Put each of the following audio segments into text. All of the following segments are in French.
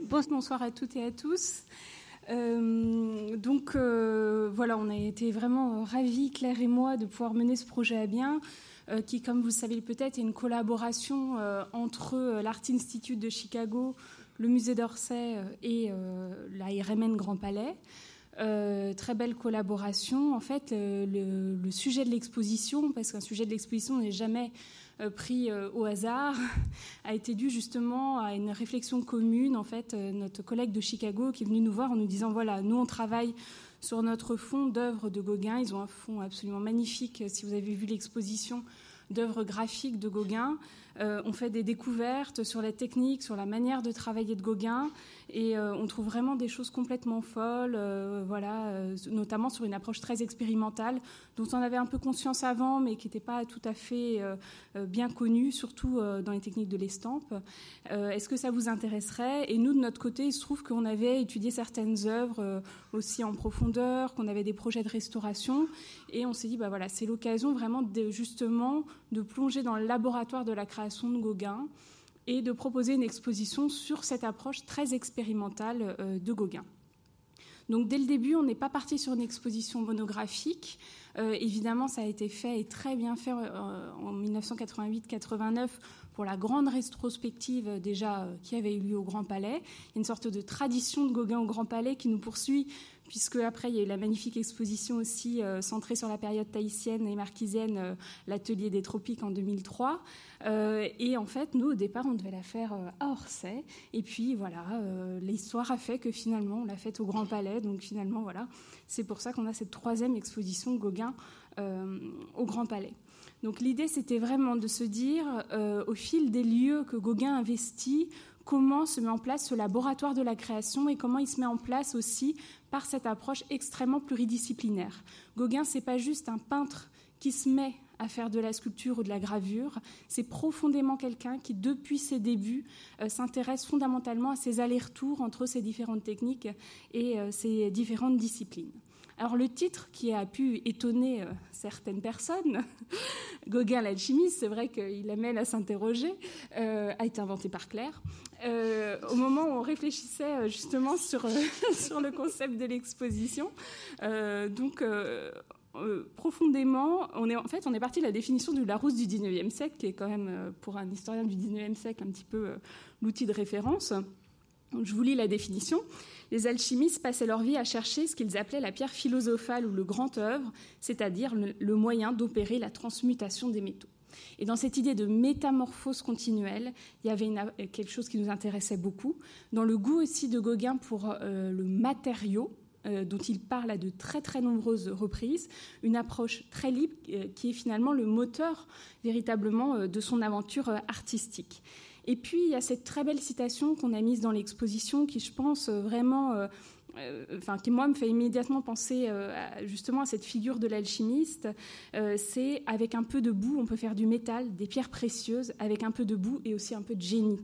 Bonsoir à toutes et à tous. Euh, donc euh, voilà, on a été vraiment ravis, Claire et moi, de pouvoir mener ce projet à bien, euh, qui, comme vous le savez peut-être, est une collaboration entre l'Art Institute de Chicago, le Musée d'Orsay et la RMN Grand Palais. très belle collaboration. En fait, le, sujet de l'exposition, parce qu'un sujet de l'exposition n'est jamais pris euh, au hasard a été dû justement à une réflexion commune. En fait, euh, notre collègue de Chicago qui est venu nous voir en nous disant voilà, nous on travaille sur notre fond d'œuvres de Gauguin. Ils ont un fond absolument magnifique. Si vous avez vu l'exposition d'œuvres graphiques de Gauguin, on fait des découvertes sur la technique, sur la manière de travailler de Gauguin. Et euh, on trouve vraiment des choses complètement folles, euh, voilà, euh, notamment sur une approche très expérimentale, dont on avait un peu conscience avant, mais qui n'était pas tout à fait bien connue, surtout dans les techniques de l'estampe. Est-ce que ça vous intéresserait? Et nous, de notre côté, il se trouve qu'on avait étudié certaines œuvres aussi en profondeur, qu'on avait des projets de restauration, et on s'est dit, bah voilà, c'est l'occasion vraiment de, justement de plonger dans le laboratoire de la création de Gauguin et de proposer une exposition sur cette approche très expérimentale euh, de Gauguin. Donc dès le début, on n'est pas parti sur une exposition monographique. Euh, évidemment, ça a été fait et très bien fait euh, en 1988-89 pour la grande rétrospective déjà qui avait eu lieu au Grand Palais. Il y a une sorte de tradition de Gauguin au Grand Palais qui nous poursuit puisque après il y a eu la magnifique exposition aussi euh, centrée sur la période tahitienne et marquisienne, euh, l'atelier des tropiques en 2003. Euh, et en fait, nous au départ, on devait la faire à Orsay, et puis voilà, l'histoire a fait que finalement on l'a faite au Grand Palais. Donc finalement, voilà, c'est pour ça qu'on a cette troisième exposition Gauguin au Grand Palais. Donc l'idée, c'était vraiment de se dire, au fil des lieux que Gauguin investit, comment se met en place ce laboratoire de la création et comment il se met en place aussi par cette approche extrêmement pluridisciplinaire. Gauguin, c'est pas juste un peintre qui se met à faire de la sculpture ou de la gravure, c'est profondément quelqu'un qui, depuis ses débuts, euh, s'intéresse fondamentalement à ces allers-retours entre ces différentes techniques et euh, ces différentes disciplines. Alors le titre qui a pu étonner euh, certaines personnes, Gauguin l'alchimiste, c'est vrai qu'il amène à s'interroger, euh, a été inventé par Claire. Euh, au moment où on réfléchissait justement sur, sur le concept de l'exposition, donc profondément, on est en fait on est parti de la définition du Larousse du 19e siècle, qui est quand même pour un historien du 19e siècle un petit peu l'outil de référence. Je vous lis la définition. Les alchimistes passaient leur vie à chercher ce qu'ils appelaient la pierre philosophale ou le grand œuvre, c'est-à-dire le, moyen d'opérer la transmutation des métaux. Et dans cette idée de métamorphose continuelle, il y avait quelque chose qui nous intéressait beaucoup, dans le goût aussi de Gauguin pour euh, le matériau, euh, dont il parle à de très très nombreuses reprises, une approche très libre euh, qui est finalement le moteur véritablement de son aventure artistique. Et puis, il y a cette très belle citation qu'on a mise dans l'exposition qui, je pense, euh, vraiment, euh, euh, enfin, qui, moi, me fait immédiatement penser justement à cette figure de l'alchimiste. c'est avec un peu de boue, on peut faire du métal, des pierres précieuses, avec un peu de boue et aussi un peu de génie.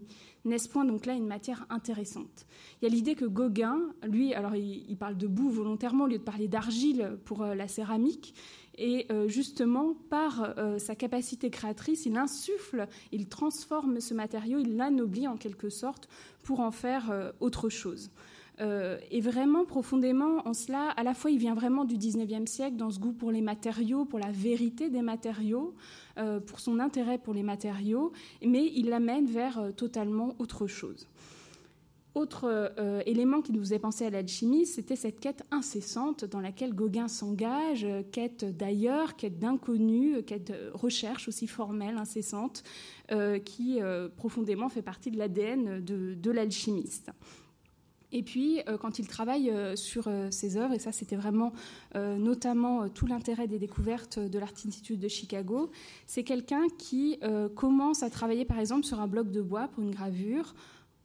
N'est-ce point donc là une matière intéressante Il y a l'idée que Gauguin, lui, alors il, il, parle de boue volontairement au lieu de parler d'argile pour la céramique, et euh, justement, par euh, sa capacité créatrice, il insuffle, il transforme ce matériau, il l'anoblit en quelque sorte pour en faire euh, autre chose. et vraiment profondément en cela, à la fois il vient vraiment du 19e siècle dans ce goût pour les matériaux, pour la vérité des matériaux, pour son intérêt pour les matériaux, mais il l'amène vers totalement autre chose. Autre euh, élément qui nous faisait penser à l'alchimie, c'était cette quête incessante dans laquelle Gauguin s'engage, euh, quête d'ailleurs, quête d'inconnu, quête de recherche aussi formelle, incessante, euh, qui profondément fait partie de l'ADN de, l'alchimiste. Et puis, quand il travaille sur ses œuvres, et ça c'était vraiment notamment tout l'intérêt des découvertes de l'Art Institute de Chicago, c'est quelqu'un qui commence à travailler par exemple sur un bloc de bois pour une gravure,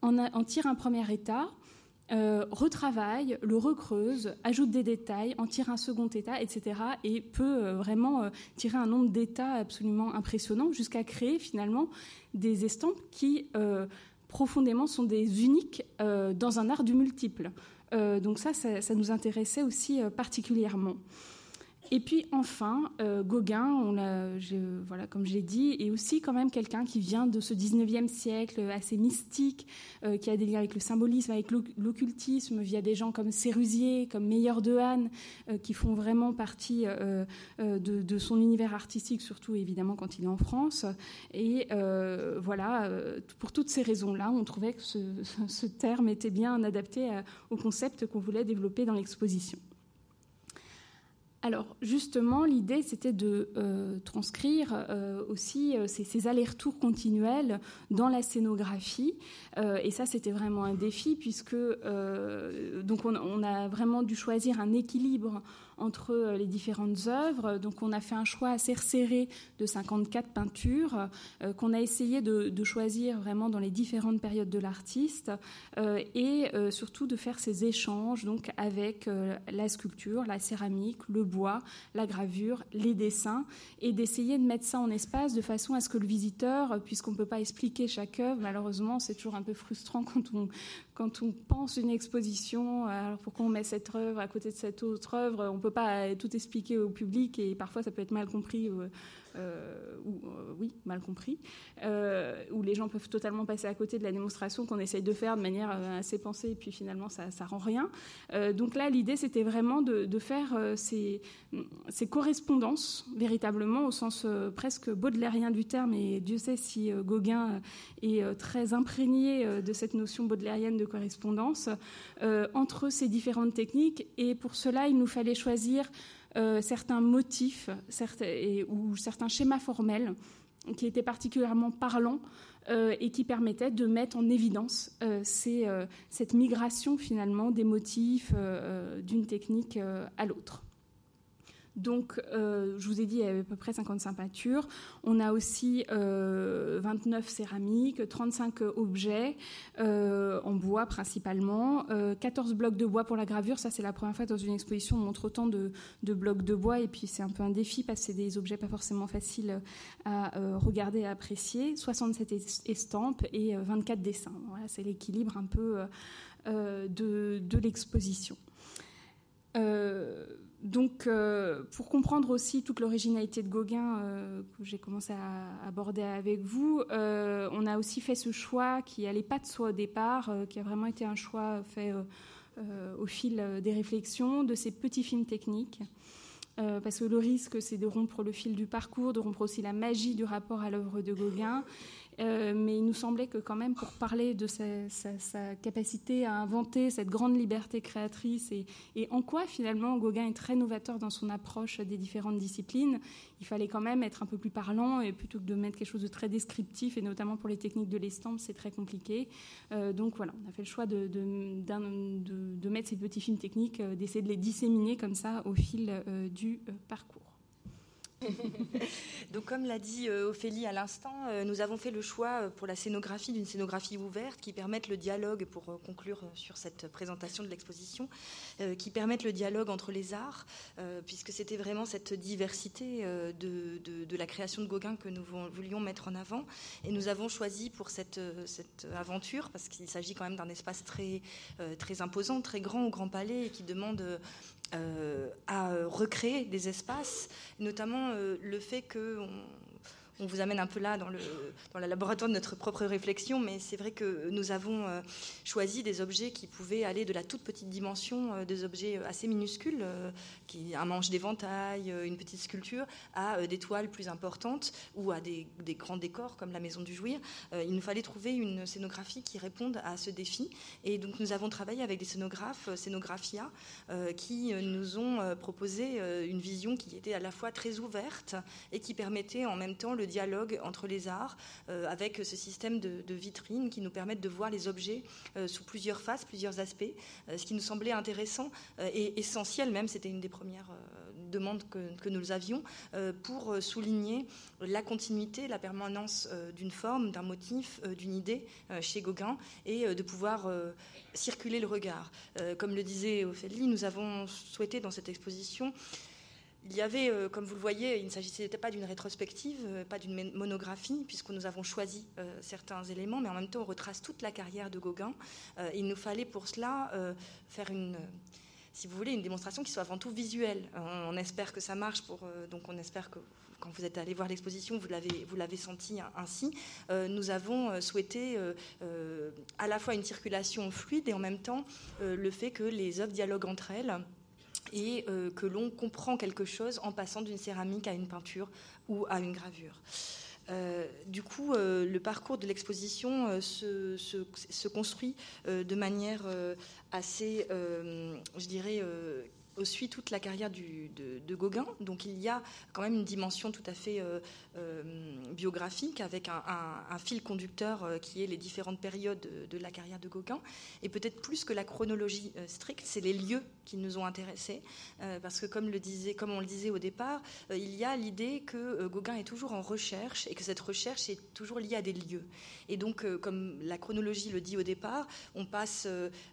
en, tire un premier état, euh, retravaille, le recreuse, ajoute des détails, en tire un second état, etc. et peut euh, vraiment euh, tirer un nombre d'états absolument impressionnant jusqu'à créer finalement des estampes qui profondément sont des uniques dans un art du multiple. donc ça, ça, nous intéressait aussi particulièrement. Et puis enfin, euh, Gauguin, voilà, comme j'ai dit, est aussi quand même quelqu'un qui vient de ce 19e siècle assez mystique, euh, qui a des liens avec le symbolisme, avec l'occultisme, via des gens comme Sérusier, comme Meilleur de Hahn, euh, qui font vraiment partie de, son univers artistique, surtout évidemment quand il est en France. Et voilà, pour toutes ces raisons-là, on trouvait que ce, terme était bien adapté au concept qu'on voulait développer dans l'exposition. Alors justement, l'idée, c'était de euh, transcrire euh, aussi euh, ces, allers-retours continuels dans la scénographie. et ça, c'était vraiment un défi, puisque donc on, a vraiment dû choisir un équilibre entre euh, les différentes œuvres. Donc on a fait un choix assez resserré de 54 peintures euh, qu'on a essayé de, choisir vraiment dans les différentes périodes de l'artiste euh, et surtout de faire ces échanges donc avec la sculpture, la céramique, le bois, la gravure, les dessins et d'essayer de mettre ça en espace de façon à ce que le visiteur, puisqu'on ne peut pas expliquer chaque œuvre, malheureusement c'est toujours un peu frustrant quand on, quand on pense une exposition, alors pourquoi on met cette œuvre à côté de cette autre œuvre? On ne peut pas tout expliquer au public et parfois ça peut être mal compris euh, ou euh, oui, mal compris, euh, où les gens peuvent totalement passer à côté de la démonstration qu'on essaye de faire de manière assez pensée, et puis finalement ça, ça rend rien. donc là, l'idée, c'était vraiment de, faire ces, ces, correspondances, véritablement, au sens presque baudelairien du terme, et Dieu sait si Gauguin est très imprégné de cette notion baudelairienne de correspondance, entre ces différentes techniques, et pour cela, il nous fallait choisir euh, certains motifs ou certains schémas formels qui étaient particulièrement parlants euh, et qui permettaient de mettre en évidence euh, cette migration finalement des motifs d'une technique à l'autre. Donc, euh, je vous ai dit, il y avait à peu près 55 peintures. On a aussi 29 euh, céramiques, 35 objets euh, en bois principalement, 14 blocs de bois pour la gravure. Ça, c'est la première fois dans une exposition on montre autant de, blocs de bois. Et puis, c'est un peu un défi parce que c'est des objets pas forcément faciles à regarder et à apprécier. 67 estampes et 24 dessins. Voilà, c'est l'équilibre un peu de, l'exposition. Donc, euh, pour comprendre aussi toute l'originalité de Gauguin euh, que j'ai commencé à aborder avec vous, euh, on a aussi fait ce choix qui n'allait pas de soi au départ, qui a vraiment été un choix fait au fil des réflexions, de ces petits films techniques. parce que le risque, c'est de rompre le fil du parcours, de rompre aussi la magie du rapport à l'œuvre de Gauguin, euh, mais il nous semblait que quand même pour parler de sa, capacité à inventer cette grande liberté créatrice et, en quoi finalement Gauguin est très novateur dans son approche des différentes disciplines, il fallait quand même être un peu plus parlant et plutôt que de mettre quelque chose de très descriptif et notamment pour les techniques de l'estampe c'est très compliqué. Euh, donc voilà, on a fait le choix de, mettre ces petits films techniques, euh, d'essayer de les disséminer comme ça au fil du parcours. Donc, comme l'a dit euh, Ophélie à l'instant, euh, nous avons fait le choix euh, pour la scénographie d'une scénographie ouverte qui permette le dialogue, pour conclure sur cette présentation de l'exposition, qui permette le dialogue entre les arts, puisque c'était vraiment cette diversité de, la création de Gauguin que nous voulions mettre en avant. Et nous avons choisi pour cette, cette aventure, parce qu'il s'agit quand même d'un espace très, très imposant, très grand au Grand Palais, et qui demande à recréer des espaces, notamment le fait qu'on on vous amène un peu là dans le, dans laboratoire de notre propre réflexion, mais c'est vrai que nous avons euh, choisi des objets qui pouvaient aller de la toute petite dimension, euh, des objets assez minuscules, euh, qui, un manche d'éventail, une petite sculpture, à des toiles plus importantes ou à des, grands décors comme la Maison du Jouir. il nous fallait trouver une scénographie qui réponde à ce défi. Et donc nous avons travaillé avec des scénographes, Scénographia, qui nous ont proposé une vision qui était à la fois très ouverte et qui permettait en même temps le dialogue entre les arts, euh, avec ce système de, vitrines qui nous permettent de voir les objets euh, sous plusieurs faces, plusieurs aspects, euh, ce qui nous semblait intéressant et essentiel même, c'était une des premières demandes que, nous avions, pour souligner la continuité, la permanence d'une forme, d'un motif, d'une idée chez Gauguin, et de pouvoir circuler le regard. comme le disait Ophélie, nous avons souhaité dans cette exposition il y avait, euh, comme vous le voyez, il ne s'agissait pas d'une rétrospective, euh, pas d'une monographie, puisque nous avons choisi euh, certains éléments, mais en même temps, on retrace toute la carrière de Gauguin. il nous fallait pour cela faire une si vous voulez, une démonstration qui soit avant tout visuelle. On, espère que ça marche, donc on espère que quand vous êtes allé voir l'exposition, vous l'avez, vous l'avez senti ainsi. nous avons souhaité à la fois une circulation fluide et en même temps le fait que les œuvres dialoguent entre elles et que l'on comprend quelque chose en passant d'une céramique à une peinture ou à une gravure. Euh, du coup, euh, le parcours de l'exposition euh, se, se, construit de manière assez, je dirais, suit toute la carrière de, Gauguin. Donc il y a quand même une dimension tout à fait euh, euh, biographique avec un, fil conducteur euh, qui est les différentes périodes de, la carrière de Gauguin. Et peut-être plus que la chronologie stricte, c'est les lieux qui nous ont intéressés. parce que comme on le disait au départ, il y a l'idée que Gauguin est toujours en recherche et que cette recherche est toujours liée à des lieux. Et donc, comme la chronologie le dit au départ, on passe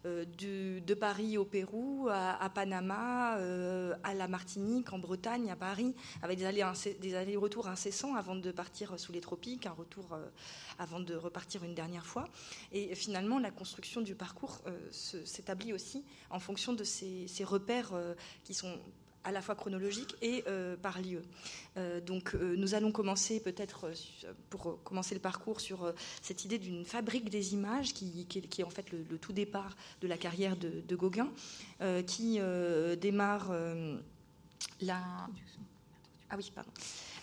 de Paris au Pérou, à Panama, euh, à la Martinique, en Bretagne, à Paris, avec des allers-retours incessants avant de partir sous les tropiques, un retour euh, avant de repartir une dernière fois. Et finalement, la construction du parcours euh, s'établit aussi en fonction de ces, repères qui sont à la fois chronologiques et par lieu. donc nous allons commencer peut-être pour commencer le parcours sur cette idée d'une fabrique des images qui, qui, est en fait le, tout départ de la carrière de, de Gauguin, qui démarre la... Ah oui, pardon.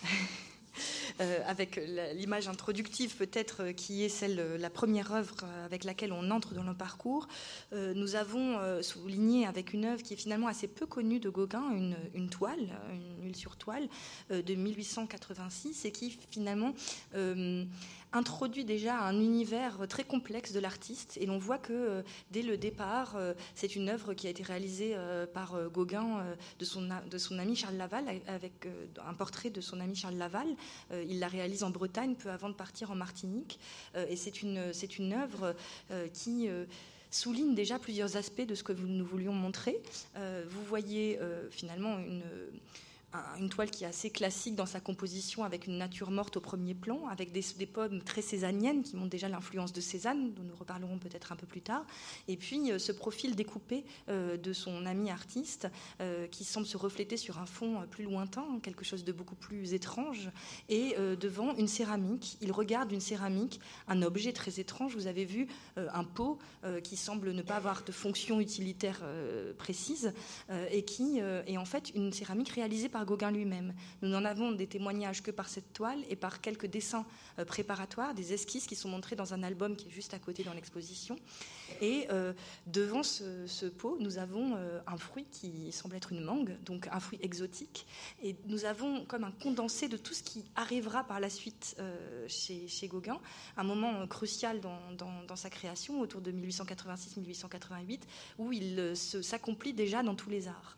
Euh, avec l'image introductive peut-être euh, qui est celle, euh, la première œuvre avec laquelle on entre dans le parcours. nous avons souligné avec une œuvre qui est finalement assez peu connue de Gauguin, une, toile, une huile sur toile de 1886 et qui finalement introduit déjà un univers très complexe de l'artiste. Et l'on voit que euh, dès le départ, euh, c'est une œuvre qui a été réalisée euh, par Gauguin de, son, de son ami Charles Laval, avec un portrait de son ami Charles Laval. il la réalise en Bretagne peu avant de partir en Martinique. et c'est une, c'est une œuvre qui souligne déjà plusieurs aspects de ce que nous voulions montrer. vous voyez finalement une une toile qui est assez classique dans sa composition, avec une nature morte au premier plan, avec des, pommes très césaniennes qui montrent déjà l'influence de Cézanne, dont nous reparlerons peut-être un peu plus tard. Et puis euh, ce profil découpé euh, de son ami artiste, euh, qui semble se refléter sur un fond plus lointain, quelque chose de beaucoup plus étrange, et devant une céramique. Il regarde une céramique, un objet très étrange. Vous avez vu un pot qui semble ne pas avoir de fonction utilitaire précise, et qui est en fait une céramique réalisée par Gauguin lui-même. Nous n'en avons des témoignages que par cette toile et par quelques dessins euh, préparatoires, des esquisses qui sont montrées dans un album qui est juste à côté dans l'exposition. Et euh, devant ce, pot, nous avons euh, un fruit qui semble être une mangue, donc un fruit exotique. Et nous avons comme un condensé de tout ce qui arrivera par la suite chez, Gauguin, un moment crucial dans, sa création, autour de 1886-1888, où il s'accomplit déjà dans tous les arts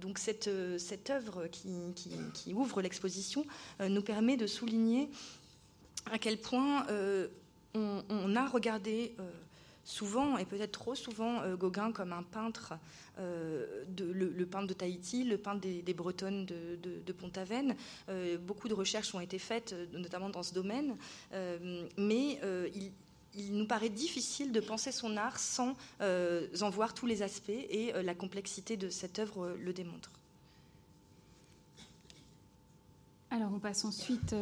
donc cette, euh, cette œuvre qui, ouvre l'exposition euh, nous permet de souligner à quel point euh, on, a regardé souvent, et peut-être trop souvent, Gauguin comme un peintre, de, le, peintre de Tahiti, le peintre des, Bretonnes de, de, Pont-Aven. beaucoup de recherches ont été faites, notamment dans ce domaine, mais il, il nous paraît difficile de penser son art sans euh, en voir tous les aspects et euh, la complexité de cette œuvre euh, le démontre. Alors on passe ensuite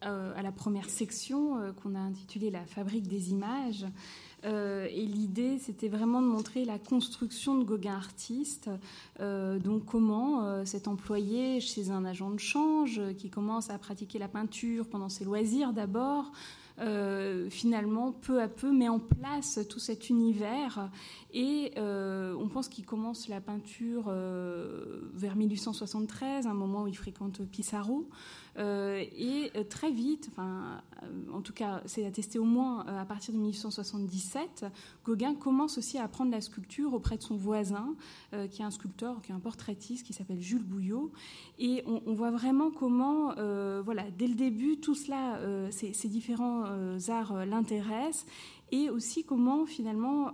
à la première section qu'on a intitulée La fabrique des images. et l'idée, c'était vraiment de montrer la construction de Gauguin artiste, donc comment cet employé chez un agent de change qui commence à pratiquer la peinture pendant ses loisirs d'abord, euh, finalement, peu à peu, met en place tout cet univers. Et euh, on pense qu'il commence la peinture euh, vers 1873, un moment où il fréquente Pissarro. Et très vite, enfin, en tout cas, c'est attesté au moins à partir de 1877, Gauguin commence aussi à apprendre la sculpture auprès de son voisin, qui est un sculpteur, qui est un portraitiste, qui s'appelle Jules Bouillot. Et on, voit vraiment comment, voilà, dès le début, tout cela, ces, différents euh, arts euh, l'intéressent et aussi comment finalement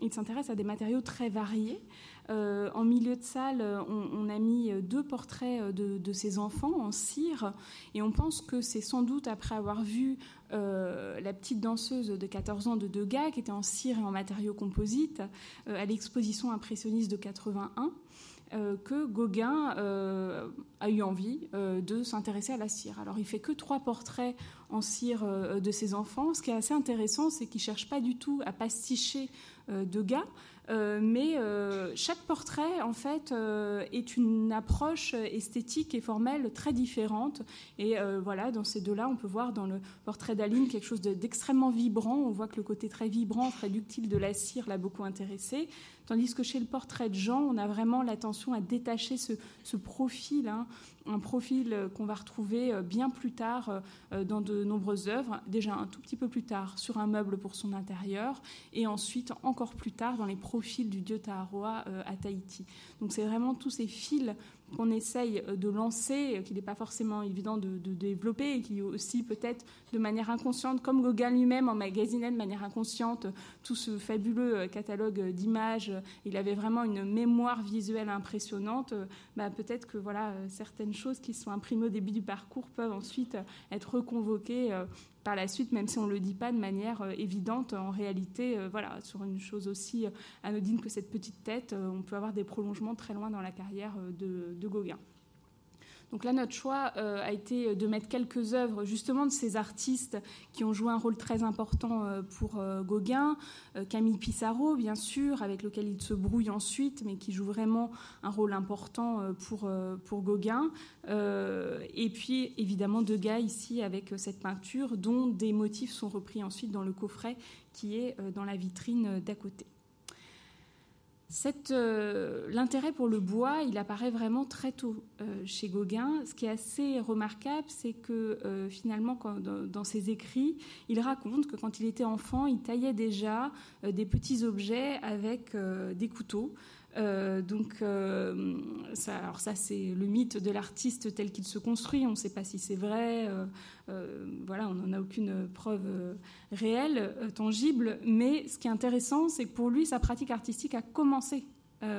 il s'intéresse à des matériaux très variés. En milieu de salle, on, a mis deux portraits de, de, ses enfants en cire, et on pense que c'est sans doute après avoir vu la petite danseuse de 14 ans de Degas, qui était en cire et en matériaux composites, à l'exposition impressionniste de 81. Euh, que Gauguin euh, a eu envie euh, de s'intéresser à la cire. Alors il fait que trois portraits en cire de ses enfants. Ce qui est assez intéressant, c'est qu'il cherche pas du tout à pasticher Degas, euh, mais euh, chaque portrait, en fait, euh, est une approche esthétique et formelle très différente. Et voilà, dans ces deux-là, on peut voir dans le portrait d'Aline quelque chose d'extrêmement vibrant. On voit que le côté très vibrant, très ductile de la cire l'a beaucoup intéressé. Tandis que chez le portrait de Jean, on a vraiment l'attention à détacher ce, profil, hein, un profil qu'on va retrouver bien plus tard dans de nombreuses œuvres, déjà un tout petit peu plus tard sur un meuble pour son intérieur, et ensuite encore plus tard dans les profil du dieu Taharoa euh, à Tahiti. Donc c'est vraiment tous ces fils qu'on essaye euh, de lancer, euh, qu'il n'est pas forcément évident de, développer, et qui aussi peut-être de manière inconsciente, comme Gauguin lui-même emmagasinait de manière inconsciente tout ce fabuleux catalogue d'images, il avait vraiment une mémoire visuelle impressionnante, bah, peut-être que voilà, certaines choses qui sont imprimées au début du parcours peuvent ensuite être reconvoquées par la suite, même si on ne le dit pas de manière euh, évidente, en réalité, euh, voilà, sur une chose aussi euh, anodine que cette petite tête, on peut avoir des prolongements très loin dans la carrière de Gauguin. Donc là, notre choix euh, a été de mettre quelques œuvres justement de ces artistes qui ont joué un rôle très important euh, pour euh, Gauguin. Camille Pissarro, bien sûr, avec lequel il se brouille ensuite, mais qui joue vraiment un rôle important pour, pour Gauguin. et puis, évidemment, Degas ici avec cette peinture dont des motifs sont repris ensuite dans le coffret qui est dans la vitrine d'à côté. Euh, l'intérêt pour le bois, il apparaît vraiment très tôt euh, chez Gauguin. Ce qui est assez remarquable, c'est que euh, finalement, dans, ses écrits, il raconte que quand il était enfant, il taillait déjà des petits objets avec des couteaux. Euh, donc, euh, ça, c'est le mythe de l'artiste tel qu'il se construit. On ne sait pas si c'est vrai. Euh, voilà, on n'en a aucune preuve réelle, tangible. Mais ce qui est intéressant, c'est que pour lui, sa pratique artistique a commencé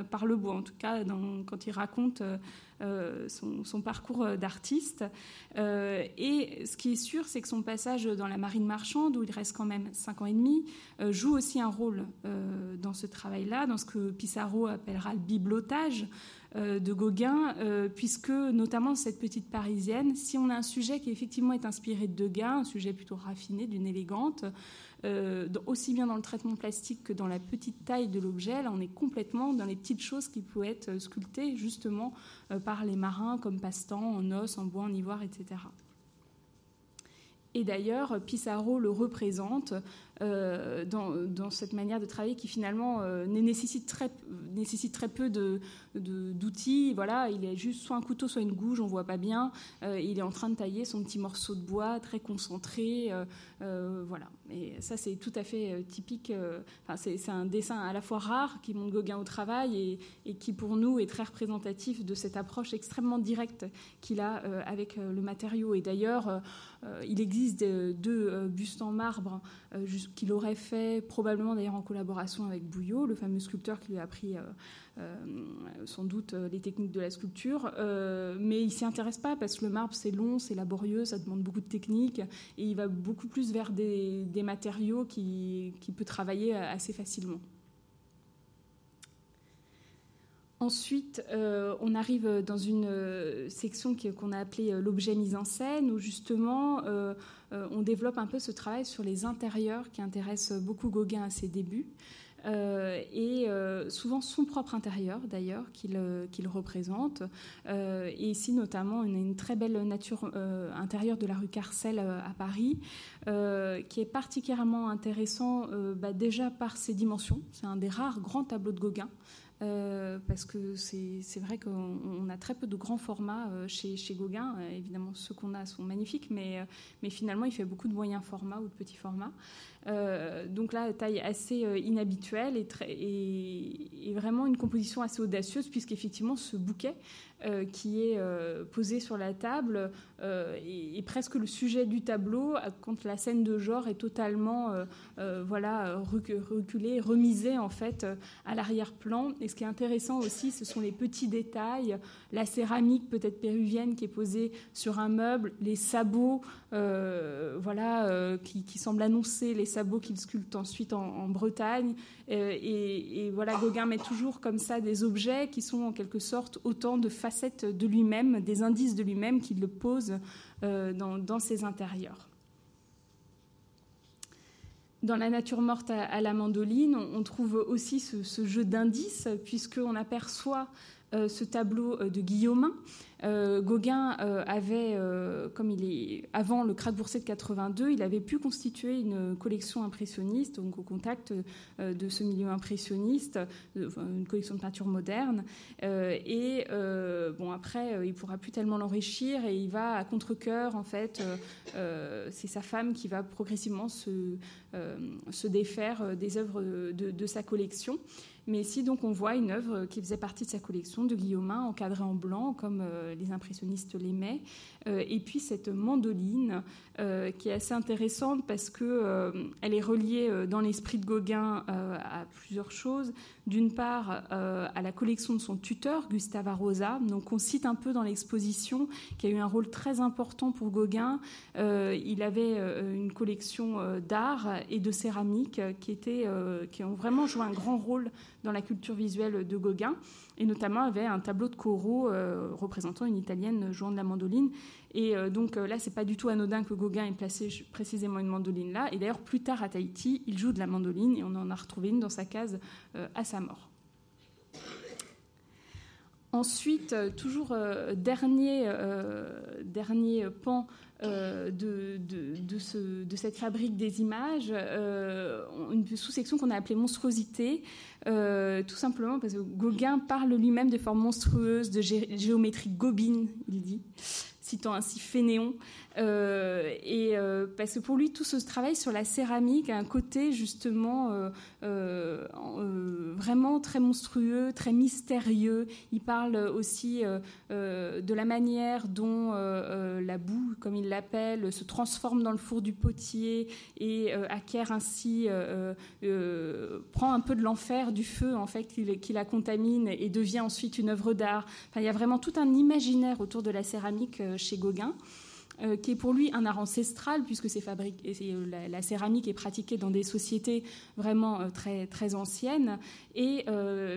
par le bois. En tout cas, quand il raconte euh, son, parcours euh, d'artiste. Euh, et ce qui est sûr, c'est que son passage dans la marine marchande, où il reste quand même cinq ans et demi, joue aussi un rôle dans ce travail-là, dans ce que Pissarro appellera le biblotage de Gauguin, puisque notamment cette petite parisienne, si on a un sujet qui effectivement est inspiré de Degas, un sujet plutôt raffiné, d'une élégante, euh, aussi bien dans le traitement plastique que dans la petite taille de l'objet. Là, on est complètement dans les petites choses qui pouvaient être sculptées justement euh, par les marins comme passe-temps, en os, en bois, en ivoire, etc. Et d'ailleurs, Pissarro le représente euh, dans, cette manière de travailler qui finalement nécessite, très, nécessite très peu d'outils. voilà, il est juste soit un couteau, soit une gouge, on voit pas bien. il est en train de tailler son petit morceau de bois très concentré. voilà. Et ça, c'est tout à fait euh, typique. Euh, c'est un dessin à la fois rare qui montre Gauguin au travail et, qui, pour nous, est très représentatif de cette approche extrêmement directe qu'il a euh, avec le matériau. Et d'ailleurs, il existe deux bustes en marbre qu'il aurait fait probablement d'ailleurs en collaboration avec Bouillot, le fameux sculpteur qui lui a appris euh, sans doute euh, les techniques de la sculpture, euh, mais il s'y intéresse pas parce que le marbre c'est long, c'est laborieux, ça demande beaucoup de technique et il va beaucoup plus vers des, matériaux qui, qui peut travailler assez facilement. Ensuite, on arrive dans une section qu'on a appelée l'objet mis en scène, où justement on développe un peu ce travail sur les intérieurs qui intéresse beaucoup Gauguin à ses débuts. Euh, et euh, souvent son propre intérieur d'ailleurs qu'il euh, représente. et ici notamment une, une très belle nature intérieure de la rue Carcel à Paris, qui est particulièrement intéressant bah, déjà par ses dimensions. C'est un des rares grands tableaux de Gauguin. Parce que c'est vrai qu'on a très peu de grands formats chez, chez Gauguin. évidemment, ceux qu'on a sont magnifiques, mais, mais finalement, il fait beaucoup de moyens formats ou de petits formats. Euh, donc là, taille assez euh, inhabituelle et, très, et, vraiment une composition assez audacieuse, puisqu'effectivement, ce bouquet qui est posé sur la table est, presque le sujet du tableau quand la scène de genre est totalement voilà, reculée, remisée en fait à l'arrière-plan. Et ce qui est intéressant aussi, ce sont les petits détails, la céramique peut-être péruvienne qui est posée sur un meuble, les sabots voilà, qui, qui semblent annoncer les sabots qu'il sculpte ensuite en, Bretagne. Euh, et, voilà, Gauguin met toujours comme ça des objets qui sont en quelque sorte autant de facettes de lui-même, des indices de lui-même qu'il le pose euh, dans, ses intérieurs. Dans la nature morte à, la mandoline, on, trouve aussi ce, jeu d'indices, puisqu'on aperçoit ce tableau de Guillaumin euh, Gauguin euh, avait, euh, comme il est avant le krach boursier de 82, il avait pu constituer une collection impressionniste, donc au contact de ce milieu impressionniste, une collection de peinture moderne. et bon, après, il pourra plus tellement l'enrichir et il va à contre-cœur, en fait. c'est sa femme qui va progressivement se, se défaire des œuvres de sa collection. Mais ici, donc, on voit une œuvre qui faisait partie de sa collection de Guillaumin, encadrée en blanc, comme euh, les impressionnistes l'aimaient. Euh, et puis cette mandoline, euh, qui est assez intéressante parce que elle est reliée dans l'esprit de Gauguin à plusieurs choses. D'une part, à la collection de son tuteur, Gustave Arosa. Donc, on cite un peu dans l'exposition qui a eu un rôle très important pour Gauguin. il avait une collection d'art et de céramique qui, était, qui ont vraiment joué un grand rôle dans la culture visuelle de Gauguin, et notamment avait un tableau de Corot euh, représentant une Italienne jouant de la mandoline. Et euh, donc euh, là, c'est pas du tout anodin que Gauguin ait placé précisément une mandoline là. Et d'ailleurs, plus tard à Tahiti, il joue de la mandoline, et on en a retrouvé une dans sa case à sa mort. Ensuite, toujours dernier, dernier pan euh, de, de, cette fabrique des images, euh, une sous-section qu'on a appelée monstruosité, euh, tout simplement parce que Gauguin parle lui-même de formes monstrueuses, de géométrie gobine, il dit citant ainsi Fénéon. Euh, et euh, parce que pour lui, tout ce travail sur la céramique a un côté justement euh, vraiment très monstrueux, très mystérieux. Il parle aussi de la manière dont la boue, comme il l'appelle, se transforme dans le four du potier et acquiert ainsi, prend un peu de l'enfer du feu en fait qui, la contamine et devient ensuite une œuvre d'art. Il y a vraiment tout un imaginaire autour de la céramique chez Gauguin. Euh, qui est pour lui un art ancestral, puisque euh, la, céramique est pratiquée dans des sociétés vraiment euh, très, très anciennes, et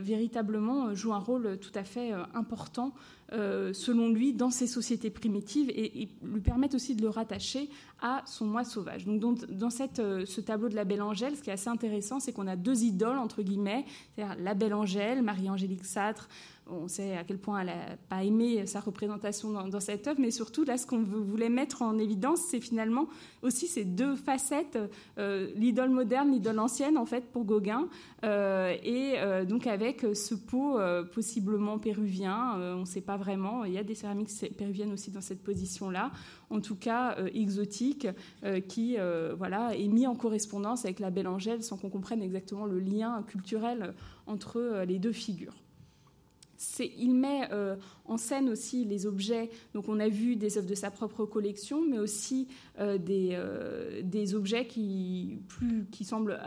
véritablement joue un rôle tout à fait important, selon lui, dans ces sociétés primitives, et, lui permettent aussi de le rattacher à son moi sauvage. Donc, dans, cette, ce tableau de la Belle Angèle, ce qui est assez intéressant, c'est qu'on a deux idoles, entre guillemets, c'est-à-dire la Belle Angèle, Marie-Angélique Satre, on sait à quel point elle n'a pas aimé sa représentation dans, cette œuvre, mais surtout, là, ce qu'on voulait mettre en évidence, c'est finalement aussi ces deux facettes, euh, l'idole moderne, l'idole ancienne, en fait, pour Gauguin, euh, et euh, donc avec ce pot possiblement péruvien, on ne sait pas vraiment, il y a des céramiques péruviennes aussi dans cette position-là, en tout cas exotique, qui voilà, est mis en correspondance avec la Belle Angèle sans qu'on comprenne exactement le lien culturel entre les deux figures il met euh, en scène aussi les objets. Donc, on a vu des œuvres de sa propre collection, mais aussi euh, euh, des, objets qui, plus, qui semblent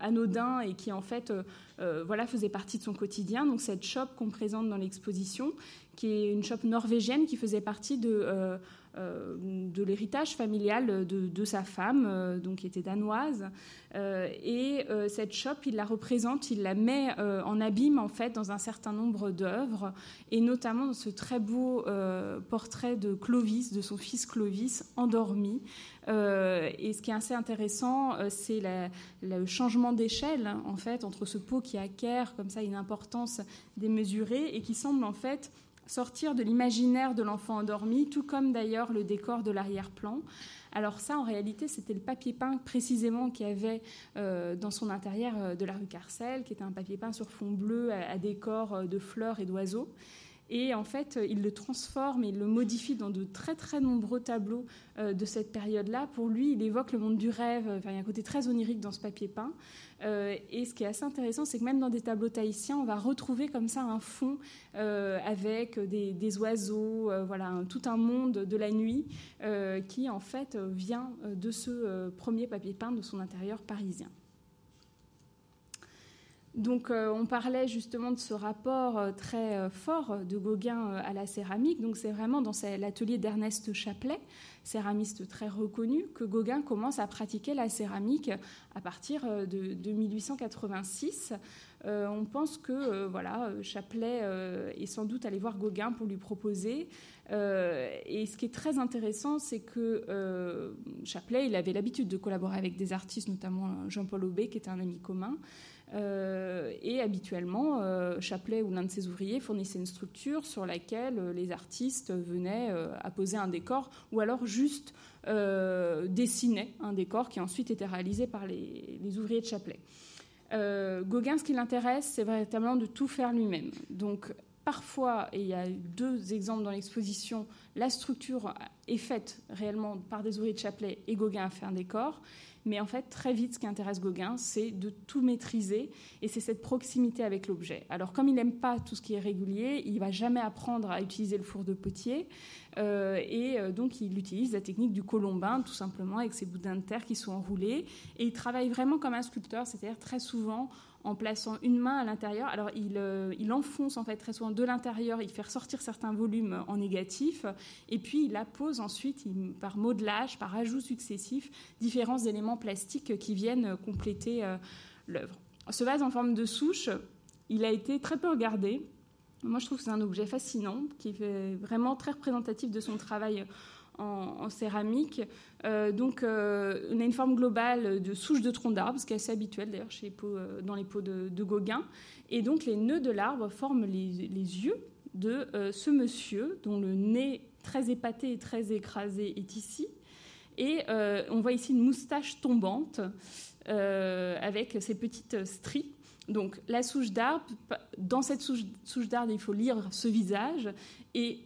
anodins et qui, en fait, voilà, faisaient partie de son quotidien. Donc, cette shop qu'on présente dans l'exposition, qui est une shop norvégienne qui faisait partie de euh, de l'héritage familial de, sa femme, euh, donc qui était danoise. Euh, et cette chope, il la représente, il la met en abîme en fait dans un certain nombre d'œuvres, et notamment dans ce très beau portrait de Clovis, de son fils Clovis, endormi. et ce qui est assez intéressant, c'est le changement d'échelle en fait entre ce pot qui acquiert comme ça une importance démesurée et qui semble en fait sortir de l'imaginaire de l'enfant endormi, tout comme d'ailleurs le décor de l'arrière-plan. Alors ça, en réalité, c'était le papier peint précisément qu'il y avait euh, dans son intérieur euh, de la rue Carcel, qui était un papier peint sur fond bleu à, décor euh, de fleurs et d'oiseaux. Et en fait, il le transforme et le modifie dans de très très nombreux tableaux euh, de cette période-là. Pour lui, il évoque le monde du rêve. il y a un côté très onirique dans ce papier peint. Euh, et ce qui est assez intéressant, c'est que même dans des tableaux tahitiens, on va retrouver comme ça un fond euh, avec des, oiseaux, voilà, tout un monde de la nuit qui en fait vient de ce premier papier peint de son intérieur parisien. Donc, euh, on parlait justement de ce rapport euh, très euh, fort de Gauguin à la céramique. Donc, c'est vraiment dans l'atelier d'Ernest Chaplet, céramiste très reconnu, que Gauguin commence à pratiquer la céramique à partir de, 1886. on pense que voilà, Chaplet est sans doute allé voir Gauguin pour lui proposer. et ce qui est très intéressant, c'est que Chaplet, il avait l'habitude de collaborer avec des artistes, notamment Jean-Paul Aubé, qui était un ami commun. Euh, et habituellement, euh, Chapelet ou l'un de ses ouvriers fournissait une structure sur laquelle euh, les artistes venaient apposer un décor ou alors juste dessinaient un décor qui ensuite était réalisé par les, ouvriers de Chapelet. Gauguin, ce qui l'intéresse, c'est véritablement de tout faire lui-même. Donc, parfois, et il y a deux exemples dans l'exposition, la structure est faite réellement par des ouvriers de Chapelet et Gauguin a fait un décor. Mais en fait, très vite, ce qui intéresse Gauguin, c'est de tout maîtriser et c'est cette proximité avec l'objet. Alors, comme il n'aime pas tout ce qui est régulier, il va jamais apprendre à utiliser le four de potier euh, et euh, donc il utilise la technique du colombin, tout simplement, avec ses boudins de terre qui sont enroulés. Et il travaille vraiment comme un sculpteur, c'est-à-dire très souvent en plaçant une main à l'intérieur. Alors euh, il, enfonce en fait très souvent de l'intérieur, il fait ressortir certains volumes en négatif, et puis il appose ensuite par modelage, par ajout successif, différents éléments plastiques qui viennent compléter euh, l'œuvre. Ce vase en forme de souche, il a été très peu regardé. Moi, je trouve que c'est un objet fascinant, qui est vraiment très représentatif de son travail en, céramique. Euh, donc, euh, on a une forme globale de souche de tronc d'arbre, ce qui est assez habituel d'ailleurs euh, dans les pots de, Gauguin. Et donc, les nœuds de l'arbre forment les, yeux de ce monsieur, dont le nez très épaté et très écrasé est ici. Et on voit ici une moustache tombante avec ces petites stries. Donc la souche d'arbre, dans cette souche, souche d'arbre, il faut lire ce visage et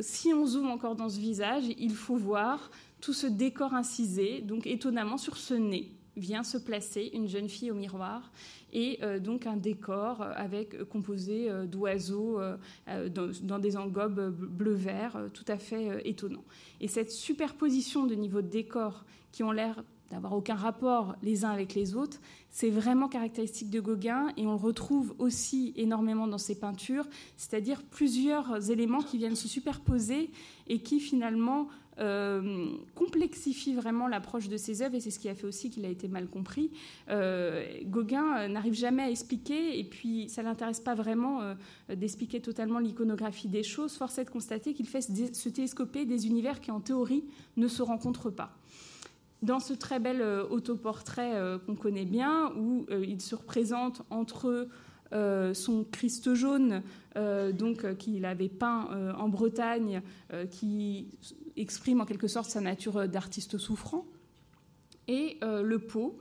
si on zoome encore dans ce visage, il faut voir tout ce décor incisé. Donc étonnamment, sur ce nez vient se placer une jeune fille au miroir et euh, donc un décor avec euh, composé euh, d'oiseaux dans, des engobes bleu-vert, tout à fait étonnant. Et cette superposition de niveaux de décor qui ont l'air d'avoir aucun rapport les uns avec les autres, c'est vraiment caractéristique de Gauguin et on le retrouve aussi énormément dans ses peintures, c'est-à-dire plusieurs éléments qui viennent se superposer et qui finalement euh, complexifient vraiment l'approche de ses œuvres et c'est ce qui a fait aussi qu'il a été mal compris. Euh, Gauguin n'arrive jamais à expliquer et puis ça l'intéresse pas vraiment euh, d'expliquer totalement l'iconographie des choses. Force est de constater qu'il fait se télescoper des univers qui en théorie ne se rencontrent pas dans ce très bel euh, autoportrait euh, qu'on connaît bien, où euh, il se représente entre son Christ jaune, qu'il avait peint en Bretagne, qui exprime en quelque sorte sa nature d'artiste souffrant, et le pot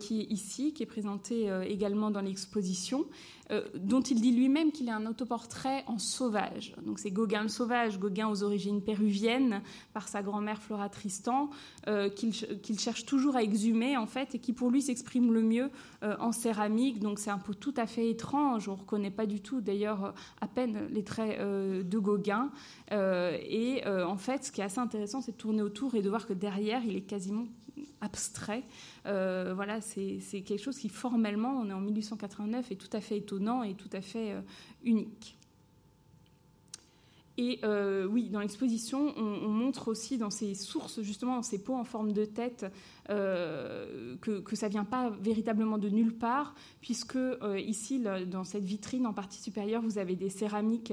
qui est ici, qui est présenté également dans l'exposition, euh, dont il dit lui-même qu'il est un autoportrait en sauvage. Donc c'est Gauguin le sauvage, Gauguin aux origines péruviennes, par sa grand-mère Flora Tristan, euh, qu'il cherche toujours à exhumer en fait, et qui pour lui s'exprime le mieux euh, en céramique. Donc c'est un peu tout à fait étrange. On ne reconnaît pas du tout d'ailleurs à peine les traits de Gauguin. et en fait, ce qui est assez intéressant, c'est de tourner autour et de voir que derrière, il est quasiment abstrait. Euh, voilà, c'est quelque chose qui formellement, on est en 1889, est tout à fait étonnant et tout à fait euh, unique. Et euh, oui, dans l'exposition, on, montre aussi dans ces sources, justement dans ces pots en forme de tête, euh, que, que, ça vient pas véritablement de nulle part, puisque euh, ici, dans cette vitrine en partie supérieure, vous avez des céramiques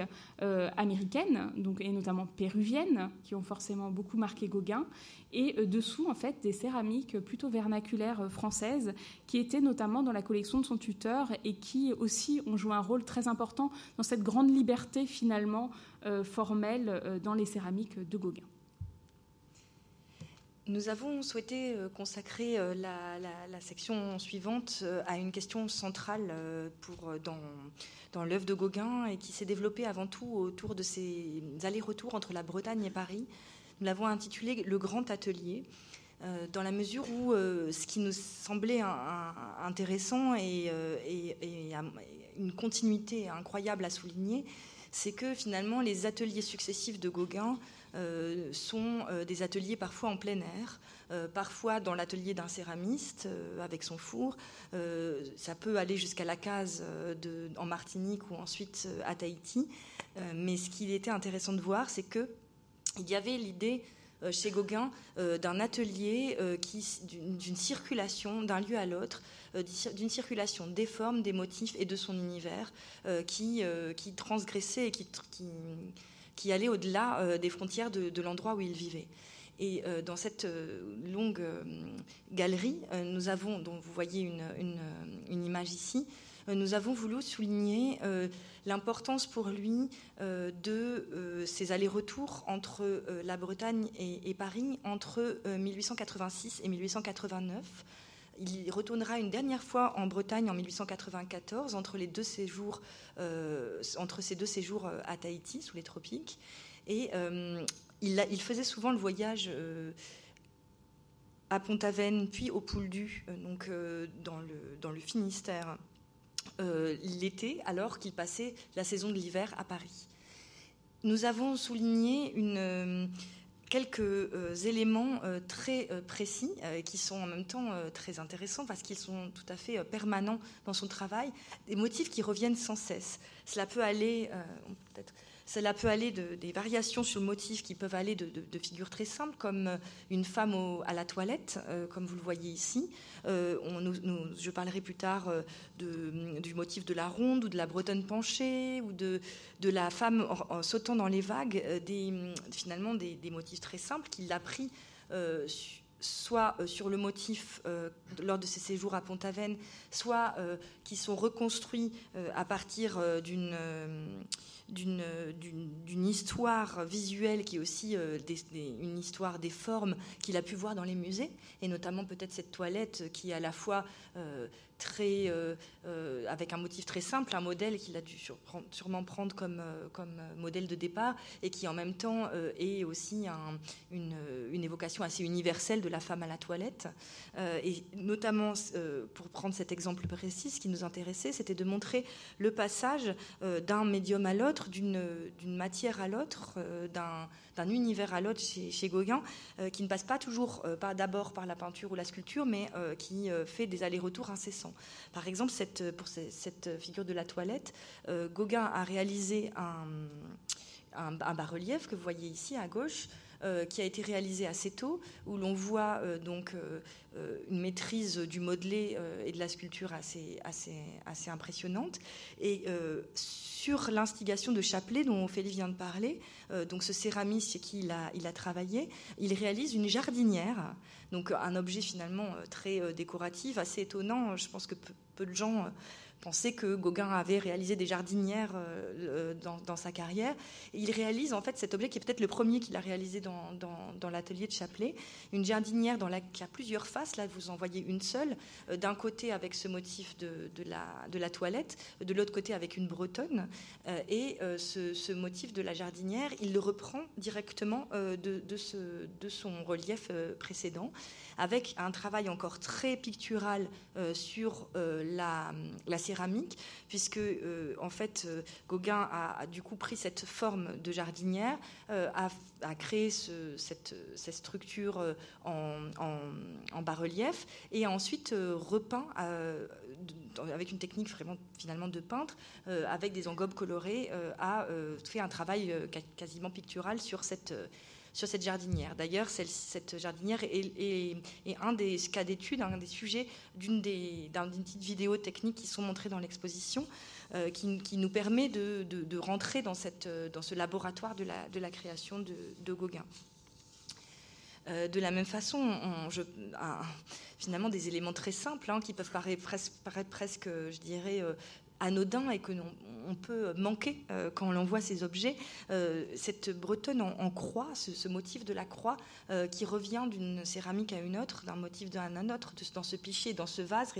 américaines, donc, et notamment péruviennes, qui ont forcément beaucoup marqué Gauguin, et dessous, en fait, des céramiques plutôt vernaculaires françaises, qui étaient notamment dans la collection de son tuteur et qui aussi ont joué un rôle très important dans cette grande liberté finalement euh, formelle euh, dans les céramiques de Gauguin. Nous avons souhaité consacrer la, section suivante à une question centrale dans, dans l'œuvre de Gauguin et qui s'est développée avant tout autour de ses allers-retours entre la Bretagne et Paris. Nous l'avons intitulé Le Grand Atelier. Euh, dans la mesure où euh, ce qui nous semblait intéressant et, euh, une continuité incroyable à souligner, c'est que finalement les ateliers successifs de Gauguin sont des ateliers parfois en plein air, parfois dans l'atelier d'un céramiste avec son four. ça peut aller jusqu'à la case en Martinique ou ensuite à Tahiti. mais ce qu'il était intéressant de voir, c'est qu'il y avait l'idée euh, chez Gauguin euh, d'un atelier euh, d'une circulation d'un lieu à l'autre, d'une circulation des formes, des motifs et de son univers qui, qui transgressait et qui, allait au-delà des frontières de, l'endroit où il vivait. Et dans cette longue galerie, nous avons, dont vous voyez une, une image ici, nous avons voulu souligner l'importance pour lui euh, de euh, ses allers-retours entre euh, la Bretagne et, Paris entre 1886 et 1889. Il retournera une dernière fois en Bretagne en 1894 entre, les deux séjours, entre ces deux séjours à Tahiti, sous les tropiques. Et il, il, faisait souvent le voyage à Pont-Aven, puis au Pouldu, donc dans, le, dans le Finistère, euh, l'été, alors qu'il passait la saison de l'hiver à Paris. Nous avons souligné une, euh, quelques euh, éléments très précis qui sont en même temps très intéressants parce qu'ils sont tout à fait permanents dans son travail, des motifs qui reviennent sans cesse. Cela peut aller, peut-être cela peut aller de, des variations sur le motif qui peuvent aller de, figures très simples, comme euh, une femme à la toilette, euh, comme vous le voyez ici. Euh, je parlerai plus tard du motif de la ronde ou de la bretonne penchée ou de, la femme sautant dans les vagues, des, finalement des, motifs très simples qu'il a pris soit sur le motif lors de ses séjours à Pont-Aven, soit qui sont reconstruits à partir d'une d'une histoire visuelle qui est aussi euh, une histoire des formes qu'il a pu voir dans les musées, et notamment peut-être cette toilette qui est à la fois euh, euh, euh, avec un motif très simple, un modèle qu'il a dû sûrement prendre comme, euh, modèle de départ et qui en même temps est aussi une, évocation assez universelle de la femme à la toilette. et notamment, pour prendre cet exemple précis, ce qui nous intéressait, c'était de montrer le passage d'un médium à l'autre, d'une matière à l'autre, d'un univers à l'autre chez, Gauguin, qui ne passe pas toujours pas d'abord par la peinture ou la sculpture, mais qui fait des allers-retours incessants. Par exemple, pour cette figure de la toilette, Gauguin a réalisé un bas-relief que vous voyez ici à gauche, qui a été réalisé assez tôt, où l'on voit donc une maîtrise du modelé et de la sculpture assez, assez, assez impressionnante. Et sur l'instigation de Chapelet, dont Ophélie vient de parler, euh, donc ce céramiste chez qui il a, il a, travaillé, il réalise une jardinière, donc un objet finalement euh, très euh, décoratif, assez étonnant. Je pense que peu de gens pensait que Gauguin avait réalisé des jardinières euh, dans, sa carrière. Il réalise en fait cet objet qui est peut-être le premier qu'il a réalisé dans, l'atelier de Chapelet, une jardinière qui a plusieurs faces. Là, vous en voyez une seule. Euh, d'un côté avec ce motif de, la, toilette, de l'autre côté avec une bretonne. Euh, et ce, motif de la jardinière, il le reprend directement de, son relief précédent avec un travail encore très pictural euh, sur euh, la, la, puisque euh, en fait Gauguin a, du coup pris cette forme de jardinière, a, a, créé ce, cette, structure en, en, bas-relief et a ensuite repeint avec une technique vraiment finalement de peintre, avec des engobes colorées, a fait un travail quasiment pictural sur cette sur cette jardinière. D'ailleurs, cette jardinière est, un des cas d'étude, un des sujets d'une des, petite vidéo technique qui sont montrées dans l'exposition, euh, qui, nous permet de, rentrer dans, cette, dans, ce laboratoire de la, de la création de, Gauguin. Euh, de la même façon, finalement, des éléments très simples hein, qui peuvent paraître, paraître, presque, je dirais, euh, anodin et que on peut manquer quand on voit ces objets. cette bretonne en, croix, ce, motif de la croix qui revient d'une céramique à une autre, d'un motif d'un à un autre, dans ce pichet, dans ce vase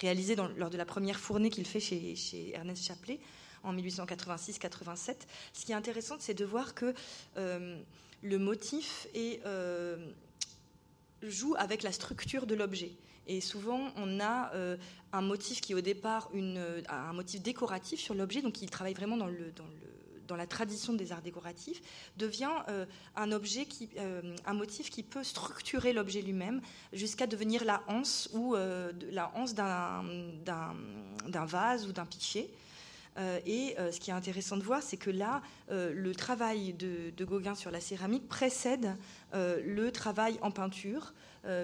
réalisé, lors de la première fournée qu'il fait chez, Ernest Chaplet en 1886-87. Ce qui est intéressant, c'est de voir que le motif euh, joue avec la structure de l'objet. Et souvent, on a euh, un motif qui, au départ, une, euh, un motif décoratif sur l'objet, donc il travaille vraiment dans, la tradition des arts décoratifs, devient un objet qui, un motif qui peut structurer l'objet lui-même jusqu'à devenir la hanse ou la hanse d'un vase ou d'un pichet. Euh, et euh, ce qui est intéressant de voir, c'est que là, euh, le travail de, Gauguin sur la céramique précède le travail en peinture,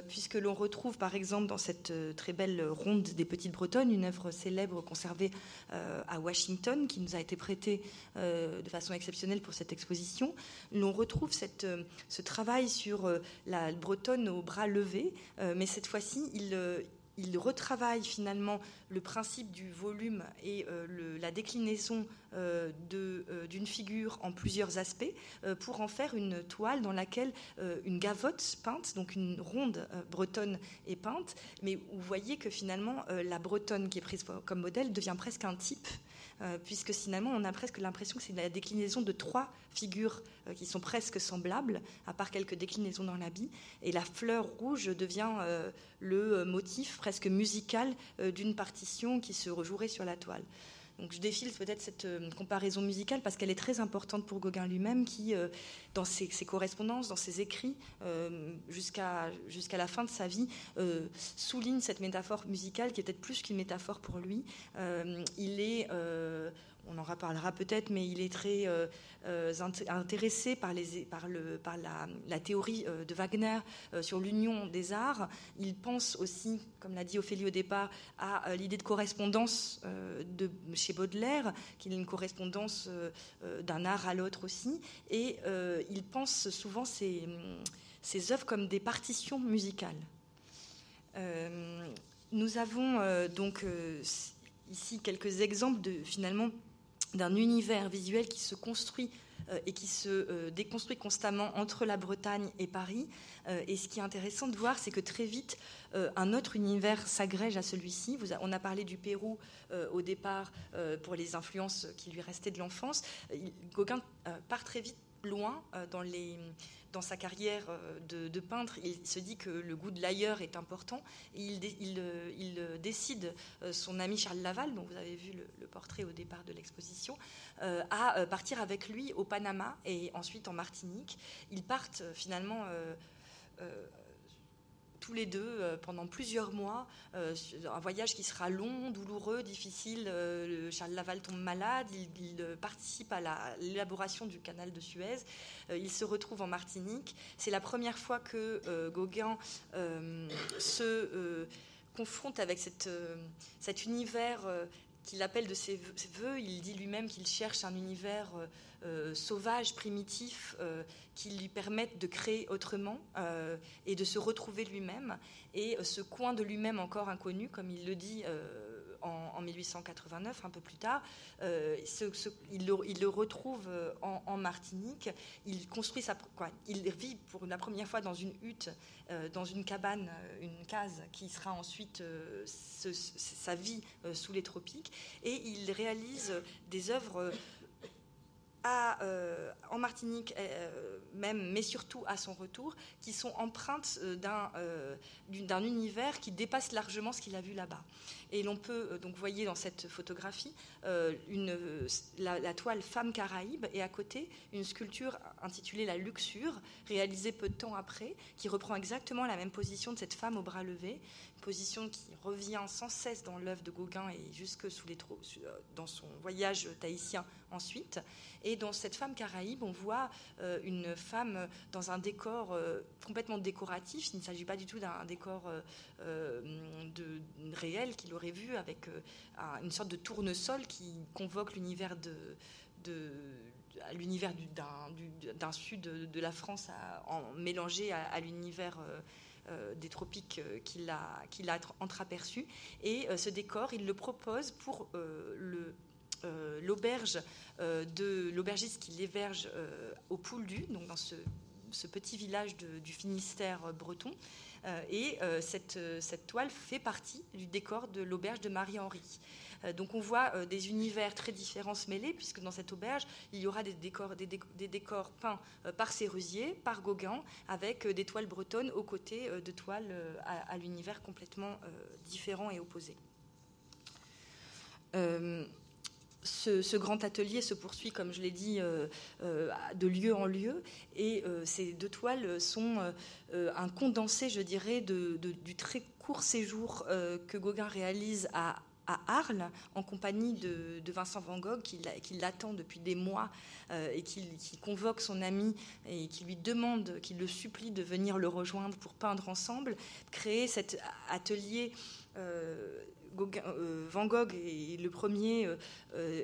puisque l'on retrouve par exemple dans cette très belle ronde des Petites Bretonnes une œuvre célèbre conservée à Washington, qui nous a été prêtée de façon exceptionnelle pour cette exposition. L'on retrouve ce travail sur la Bretonne au bras levé, mais cette fois-ci, il il retravaille finalement le principe du volume et euh, la déclinaison euh, euh, d'une figure en plusieurs aspects pour en faire une toile dans laquelle une gavotte peinte, donc une ronde bretonne est peinte, mais vous voyez que finalement la bretonne qui est prise comme modèle devient presque un type euh, puisque finalement on a presque l'impression que c'est la déclinaison de trois figures euh, qui sont presque semblables, à part quelques déclinaisons dans l'habit, et la fleur rouge devient euh, le motif presque musical d'une partition qui se rejouerait sur la toile. Donc je défile peut-être cette euh, comparaison musicale parce qu'elle est très importante pour Gauguin lui-même qui, euh, dans ses, correspondances, dans ses écrits, euh, jusqu'à jusqu'à la fin de sa vie, souligne cette métaphore musicale qui est peut-être plus qu'une métaphore pour lui. il est on en reparlera peut-être, mais il est très euh, euh, intéressé par, la, théorie euh, de Wagner sur l'union des arts. Il pense aussi, comme l'a dit Ophélie au départ, à l'idée de correspondance de, chez Baudelaire, qu'il y a une correspondance d'un art à l'autre aussi. Et il pense souvent ces œuvres comme des partitions musicales. nous avons donc ici quelques exemples de finalement d'un univers visuel qui se construit euh, et qui se euh, déconstruit constamment entre la Bretagne et Paris. Euh, et ce qui est intéressant de voir, c'est que très vite, un autre univers s'agrège à celui-ci. On a parlé du Pérou au départ pour les influences qui lui restaient de l'enfance. Gauguin part très vite loin dans les dans sa carrière euh, de, peintre, il se dit que le goût de l'ailleurs est important. Et il, euh, décide, euh, son ami Charles Laval, dont vous avez vu le, portrait au départ de l'exposition, à partir avec lui au Panama et ensuite en Martinique. Ils partent finalement tous les deux euh, pendant plusieurs mois. Euh, un voyage qui sera long, douloureux, difficile. Euh, Charles Laval tombe malade, il, participe à l'élaboration du canal de Suez. il se retrouve en Martinique. C'est la première fois que Gauguin se confronte avec cet univers qu'il appelle de ses voeux. Il dit lui-même qu'il cherche un univers euh, sauvage, primitif, euh, qui lui permettent de créer autrement euh, et de se retrouver lui-même. Et ce coin de lui-même encore inconnu, comme il le dit en, 1889, un peu plus tard, il, le, retrouve en, Martinique. Il construit sa, quoi, il vit pour la première fois dans une hutte, dans une cabane, une case qui sera ensuite sa vie sous les tropiques, et il réalise des œuvres euh, en Martinique euh, même, mais surtout à son retour, qui sont empreintes euh, d'un univers qui dépasse largement ce qu'il a vu là-bas. Et l'on peut, donc, voyez dans cette photographie une, la, toile Femme Caraïbe et à côté une sculpture intitulée La Luxure, réalisée peu de temps après, qui reprend exactement la même position de cette femme au bras levé, position qui revient sans cesse dans l'œuvre de Gauguin et jusque sous les euh, dans son voyage tahitien ensuite. Et dans cette femme caraïbe, on voit euh, une femme dans un décor euh, complètement décoratif. Il ne s'agit pas du tout d'un décor de, réel qu'il aurait avec une sorte de tournesol qui convoque l'univers de, l'univers d'un sud de la France en, mélangé à, l'univers des tropiques qu'il a, qu'il a entreaperçu. Et ce décor, il le propose pour le l'auberge de l'aubergiste qui l'héberge au Pouldu, donc dans ce, petit village du Finistère breton. et cette, cette, toile fait partie du décor de l'auberge de Marie-Henri. Euh, donc on voit euh, des univers très différents se mêler, puisque dans cette auberge, il y aura des décors, des, décors peints euh, par Sérusier, par Gauguin, avec des toiles bretonnes aux côtés de toiles à, l'univers complètement différent et opposé. Ce, grand atelier se poursuit, comme je l'ai dit, de lieu en lieu, et ces deux toiles sont un condensé, je dirais, du très court séjour que Gauguin réalise à Arles en compagnie de, Vincent Van Gogh qui, l'attend depuis des mois euh, et qui, convoque son ami et qui lui demande, qui le supplie de venir le rejoindre pour peindre ensemble, créer cet atelier. Euh, euh, Van Gogh est le premier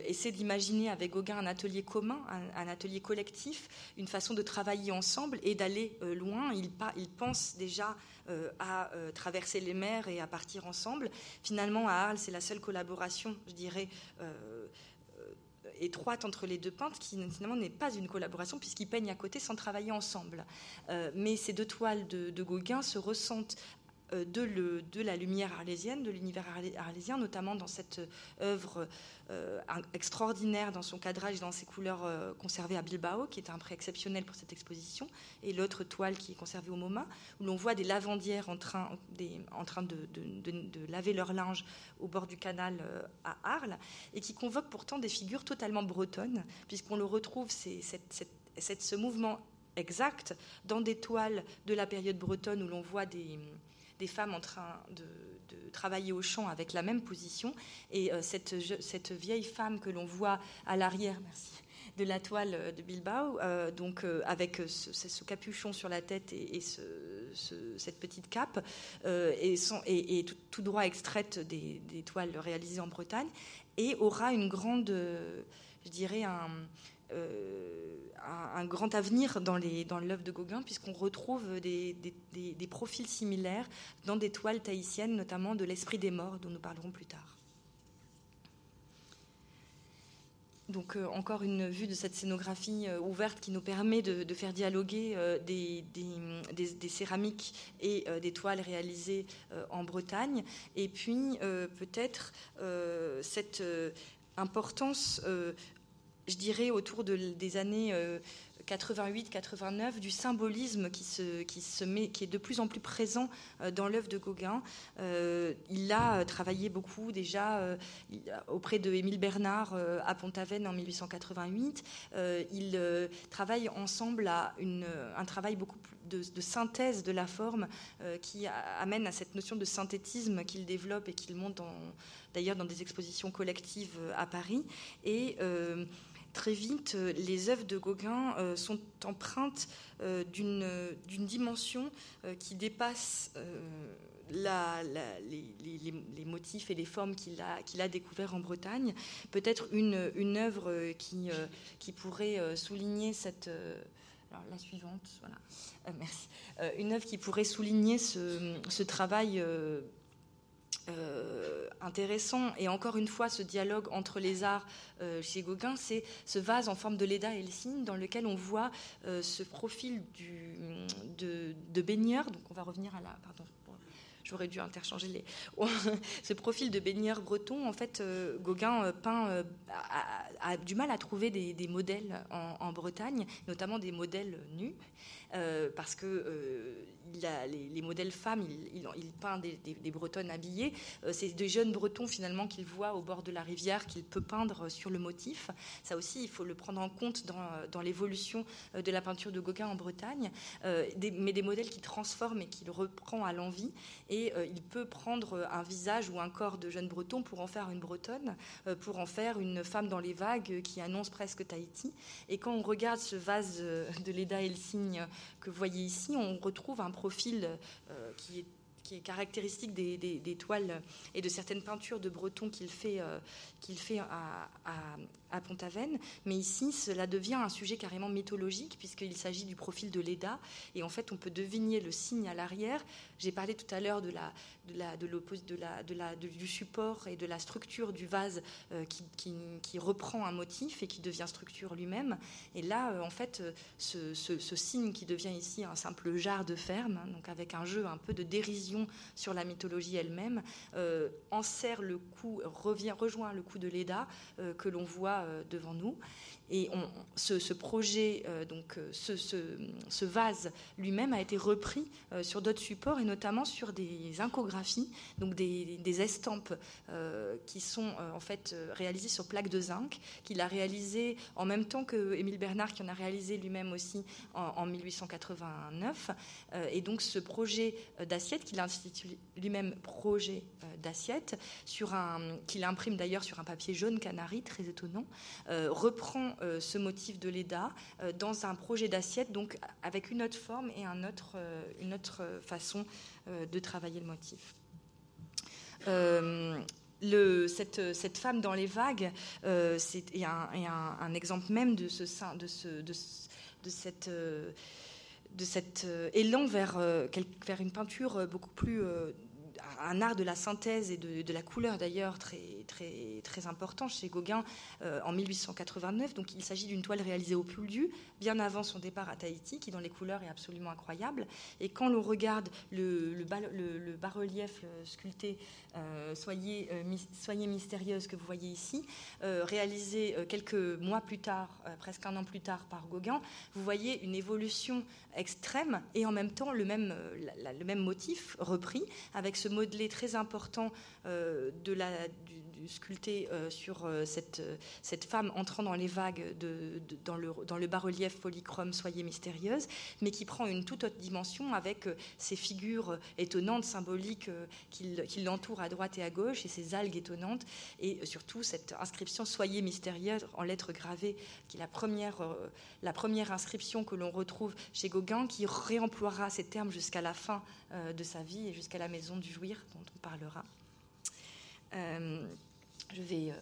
essaie d'imaginer avec Gauguin un atelier commun, un, atelier collectif, une façon de travailler ensemble et d'aller loin. Il, pense déjà euh, à euh, traverser les mers et à partir ensemble. Finalement, à Arles, c'est la seule collaboration, je dirais, euh, étroite entre les deux peintres, qui finalement n'est pas une collaboration puisqu'ils peignent à côté sans travailler ensemble. mais ces deux toiles de Gauguin se ressentent euh, de, la lumière arlésienne, de l'univers arlésien, notamment dans cette œuvre euh, extraordinaire dans son cadrage, dans ses couleurs euh, conservées à Bilbao, qui est un prêt exceptionnel pour cette exposition, et l'autre toile qui est conservée au MoMA, où l'on voit des lavandières en train, de, laver leur linge au bord du canal à Arles, et qui convoque pourtant des figures totalement bretonnes, puisqu'on le retrouve, ce mouvement exact dans des toiles de la période bretonne où l'on voit des, des femmes en train de, travailler au champ avec la même position. Et euh, cette, cette, vieille femme que l'on voit à l'arrière, de la toile de Bilbao, euh, donc euh, avec ce, capuchon sur la tête et, cette petite cape, et, et, tout, droit extraite des, toiles réalisées en Bretagne, et aura une grande, je dirais, un, euh, un, grand avenir dans l'œuvre de Gauguin, puisqu'on retrouve des, profils similaires dans des toiles tahitiennes, notamment de l'Esprit des morts, dont nous parlerons plus tard. Donc euh, encore une vue de cette scénographie euh, ouverte qui nous permet de, faire dialoguer des, céramiques et des toiles réalisées en Bretagne. Et puis peut-être cette importance je dirais, autour des années 88-89, euh, du symbolisme qui, se, qui, se met, qui est de plus en plus présent euh, dans l'œuvre de Gauguin. Euh, il a travaillé beaucoup déjà auprès de Émile Bernard à Pont-Aven en 1888. il travaille ensemble à une, un travail beaucoup plus de, de, synthèse de la forme qui amène à cette notion de synthétisme qu'il développe et qu'il monte d'ailleurs dans des expositions collectives à Paris. Et très vite, euh, les œuvres de Gauguin euh, sont empreintes euh, d'une dimension qui dépasse les, motifs et les formes qu'il a, qu'il a découverts en Bretagne. Peut-être une, une œuvre qui, pourrait souligner cette... la suivante, voilà. une œuvre qui pourrait souligner ce, travail intéressant, et encore une fois, ce dialogue entre les arts euh, chez Gauguin, c'est ce vase en forme de Leda cygne dans lequel on voit euh, ce profil de, de, baigneur. Donc on va revenir à la. Pardon, j'aurais dû interchanger les. ce profil de baigneur breton, en fait, Gauguin peint, a, du mal à trouver des, modèles en, Bretagne, notamment des modèles nus, parce que les, modèles femmes, il, peint des, bretonnes habillées. Euh, c'est des jeunes bretons finalement qu'il voit au bord de la rivière qu'il peut peindre sur le motif. Ça aussi, il faut le prendre en compte dans, l'évolution euh, de la peinture de Gauguin en Bretagne. Euh, mais des modèles qu'il transforme et qu'il reprend à l'envie. Et il peut prendre un visage ou un corps de jeune breton pour en faire une bretonne, pour en faire une femme dans les vagues qui annonce presque Tahiti. Et quand on regarde ce vase de Leda et le cygne que vous voyez ici, on retrouve un profil euh, qui est caractéristique des, toiles et de certaines peintures de Breton qu'il fait, euh, qu'il fait à Pont-Aven. Mais ici, cela devient un sujet carrément mythologique, puisqu'il s'agit du profil de Leda. Et en fait, on peut deviner le signe à l'arrière. J'ai parlé tout à l'heure de la, de la, du support et de la structure du vase euh, qui, reprend un motif et qui devient structure lui-même. Et là, euh, en fait, euh, ce, signe qui devient ici un simple jarre de ferme, hein, donc avec un jeu un peu de dérision sur la mythologie elle-même, euh, enserre le coup, revient, rejoint le coup de Leda que l'on voit devant nous. Et ce, projet, euh, donc euh, ce, vase lui-même a été repris euh, sur d'autres supports et notamment sur des incographies, donc des, estampes qui sont en fait réalisées sur plaques de zinc, qu'il a réalisé en même temps que Émile Bernard, qui en a réalisé lui-même aussi en, 1889. et donc ce projet d'assiette qu'il a lui-même projet d'assiette, qu'il imprime d'ailleurs sur un papier jaune canari, très étonnant, reprend ce motif de l'EDA euh, dans un projet d'assiette, donc avec une autre forme et euh, une autre façon de travailler le motif. Cette, femme dans les vagues, c'est un, un, exemple même de cet élan vers une peinture beaucoup plus un art de la synthèse et de, la couleur d'ailleurs très, très, très important chez Gauguin euh, en 1889. Donc il s'agit d'une toile réalisée au Pouldu, bien avant son départ à Tahiti, qui dans les couleurs est absolument incroyable. Et quand l'on regarde le, bas-relief euh, sculpté soyez, soyez, mystérieuse que vous voyez ici, réalisé quelques mois plus tard, presque un an plus tard par Gauguin, vous voyez une évolution extrême et en même temps le même, motif repris avec ce modelé très important de la, sculpté euh, sur euh, cette, euh, cette femme entrant dans les vagues de, dans, le, dans le bas-relief polychrome Soyez mystérieuse, mais qui prend une toute autre dimension avec ces figures étonnantes, symboliques qui, l'entourent à droite et à gauche, et ces algues étonnantes, et surtout cette inscription Soyez mystérieuse en lettres gravées, qui est la première, la première inscription que l'on retrouve chez Gauguin, qui réemploiera ces termes jusqu'à la fin de sa vie et jusqu'à la maison du jouir, dont on parlera je vais euh,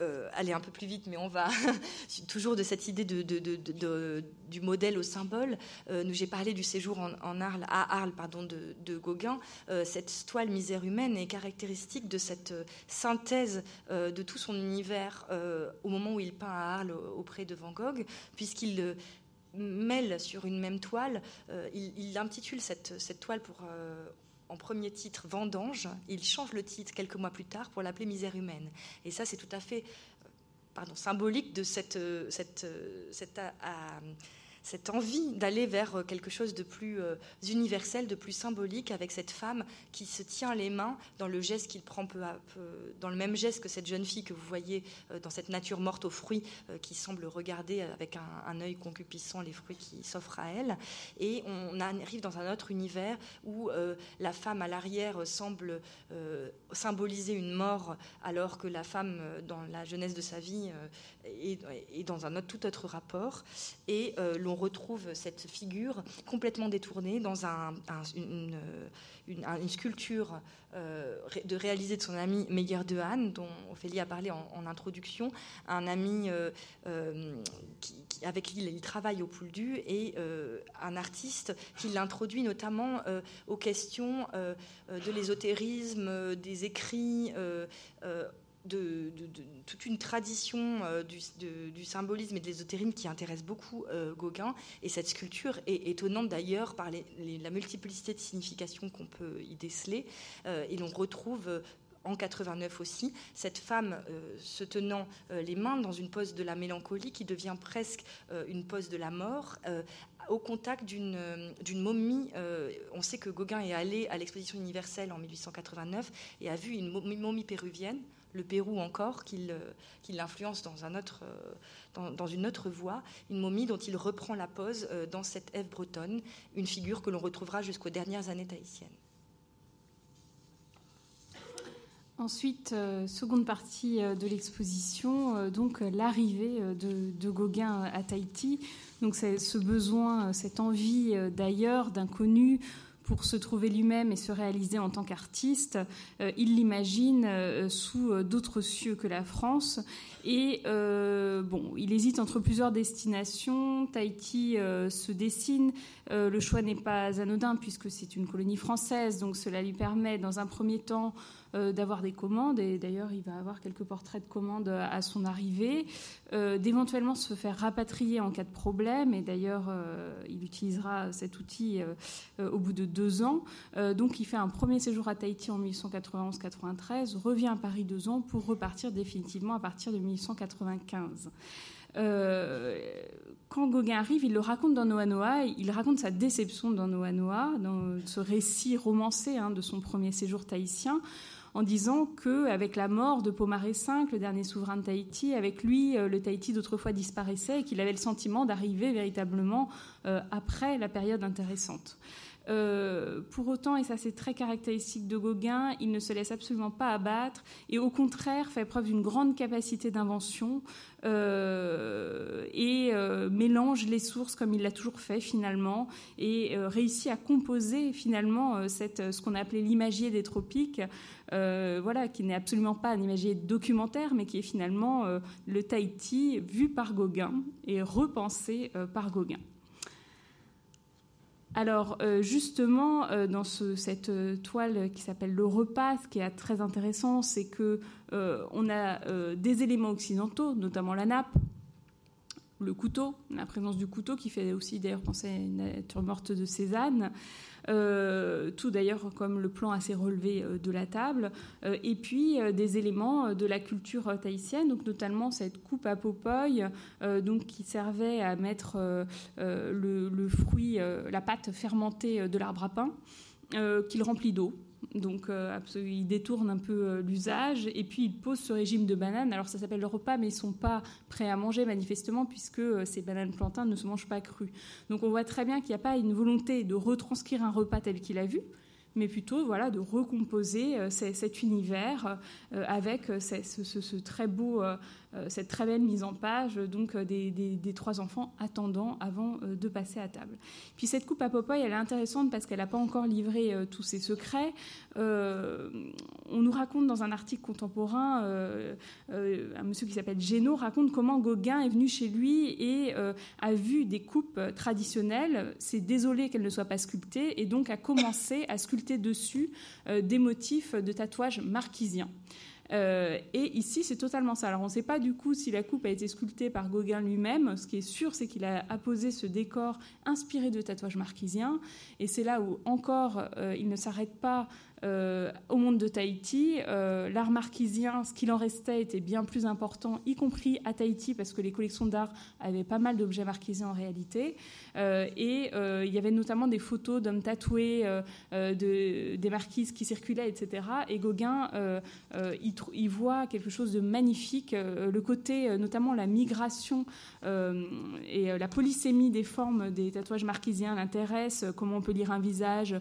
euh, aller un peu plus vite, mais on va toujours de cette idée de, du modèle au symbole. Euh, j'ai parlé du séjour à Arles de, Gauguin. cette toile misère humaine est caractéristique de cette synthèse de tout son univers au moment où il peint à Arles auprès de Van Gogh, puisqu'il mêle sur une même toile, il, intitule cette, cette toile pour en premier titre Vendange. Il change le titre quelques mois plus tard pour l'appeler Misère humaine. Et ça, c'est tout à fait euh, symbolique de cette, euh, euh, cette cette envie d'aller vers euh, quelque chose de plus euh, universel, de plus symbolique, avec cette femme qui se tient les mains dans le geste qu'il prend peu à peu, dans le même geste que cette jeune fille que vous voyez euh, dans cette nature morte aux fruits, qui semble regarder avec un, œil concupissant les fruits qui s'offrent à elle. Et on arrive dans un autre univers où la femme à l'arrière semble symboliser une mort, alors que la femme, dans la jeunesse de sa vie, est, dans un tout autre rapport. Et l'on retrouve cette figure complètement détournée dans un, une, sculpture euh, de réalisée de son ami Meyer de Hahn, dont Ophélie a parlé en, introduction, un ami euh, euh, avec qui il travaille au Pouldu et un artiste qui l'introduit notamment aux questions de l'ésotérisme, des écrits de, toute une tradition euh, du, symbolisme et de l'ésotérisme qui intéresse beaucoup euh, Gauguin. Et cette sculpture est étonnante d'ailleurs par la multiplicité de significations qu'on peut y déceler. Euh, et l'on retrouve en 89 aussi, cette femme se tenant les mains dans une pose de la mélancolie qui devient presque une pose de la mort, au contact d'une momie. on sait que Gauguin est allé à l'exposition universelle en 1889 et a vu une momie péruvienne le Pérou encore, qu'il l'influence dans, un euh, une autre voie, une momie dont il reprend la pose euh, dans cette Ève bretonne, une figure que l'on retrouvera jusqu'aux dernières années tahitiennes. Ensuite, euh, seconde partie de l'exposition, donc l'arrivée de, de, Gauguin à Tahiti. Donc ce besoin, cette envie d'ailleurs, d'inconnu, pour se trouver lui-même et se réaliser en tant qu'artiste, il l'imagine sous d'autres cieux que la France. Et bon, il hésite entre plusieurs destinations. Tahiti se dessine. le choix n'est pas anodin puisque c'est une colonie française, donc cela lui permet, dans un premier temps, euh, d'avoir des commandes, et d'ailleurs il va avoir quelques portraits de commandes à son arrivée, euh, d'éventuellement se faire rapatrier en cas de problème, et d'ailleurs euh, il utilisera cet outil au bout de deux ans. donc il fait un premier séjour à Tahiti en 1891-93, revient à Paris deux ans pour repartir définitivement à partir de 1895. Quand Gauguin arrive, il le raconte dans Noa Noa, il raconte sa déception dans Noa Noa, dans ce récit romancé hein, de son premier séjour tahitien, en disant qu'avec la mort de Pomaré V, le dernier souverain de Tahiti, avec lui, euh, le Tahiti d'autrefois disparaissait et qu'il avait le sentiment d'arriver véritablement euh, après la période intéressante. Euh, pour autant, et ça c'est très caractéristique de Gauguin, il ne se laisse absolument pas abattre et au contraire fait preuve d'une grande capacité d'invention euh, et euh, mélange les sources comme il l'a toujours fait finalement et réussit à composer finalement ce qu'on a appelé l'imagier des tropiques, voilà, qui n'est absolument pas un imagier documentaire mais qui est finalement le Tahiti vu par Gauguin et repensé par Gauguin. Alors euh, justement, euh, dans cette euh, toile qui s'appelle Le repas, ce qui est très intéressant, c'est que on a des éléments occidentaux, notamment la nappe, le couteau, la présence du couteau qui fait aussi d'ailleurs penser à une nature morte de Cézanne. Euh, tout d'ailleurs comme le plan assez relevé euh, de la table, euh, et puis des éléments de la culture tahitienne, donc notamment cette coupe à popoy, donc qui servait à mettre le, fruit, la pâte fermentée de l'arbre à pain, qu'il remplit d'eau. Donc euh, il détourne un peu euh, l'usage et puis il pose ce régime de bananes. Alors ça s'appelle le repas, mais ils sont pas prêts à manger manifestement puisque euh, ces bananes plantains ne se mangent pas crues. Donc on voit très bien qu'il n'y a pas une volonté de retranscrire un repas tel qu'il a vu, mais plutôt voilà de recomposer cet univers avec ce, très beau cette très belle mise en page donc euh, des, trois enfants attendant avant euh, de passer à table. Puis cette coupe à Popeye, elle est intéressante parce qu'elle n'a pas encore livré tous ses secrets. on nous raconte dans un article contemporain, un monsieur qui s'appelle Génaud raconte comment Gauguin est venu chez lui et a vu des coupes traditionnelles, s'est désolé qu'elles ne soient pas sculptées et donc a commencé à sculpter dessus des motifs de tatouage marquisien. Euh, et ici, c'est totalement ça. Alors, on ne sait pas du coup si la coupe a été sculptée par Gauguin lui-même. Ce qui est sûr, c'est qu'il a apposé ce décor inspiré de tatouages marquisiens. Et c'est là où encore, euh, il ne s'arrête pas euh, au monde de Tahiti. Euh, l'art marquisien, ce qu'il en restait, était bien plus important, y compris à Tahiti, parce que les collections d'art avaient pas mal d'objets marquisiens en réalité. Euh, et il y avait notamment des photos d'hommes tatoués, de, des marquises qui circulaient, etc. Et Gauguin y, voit quelque chose de magnifique, le côté, notamment la migration et la polysémie des formes des tatouages marquisiens l'intéresse, comment on peut lire un visage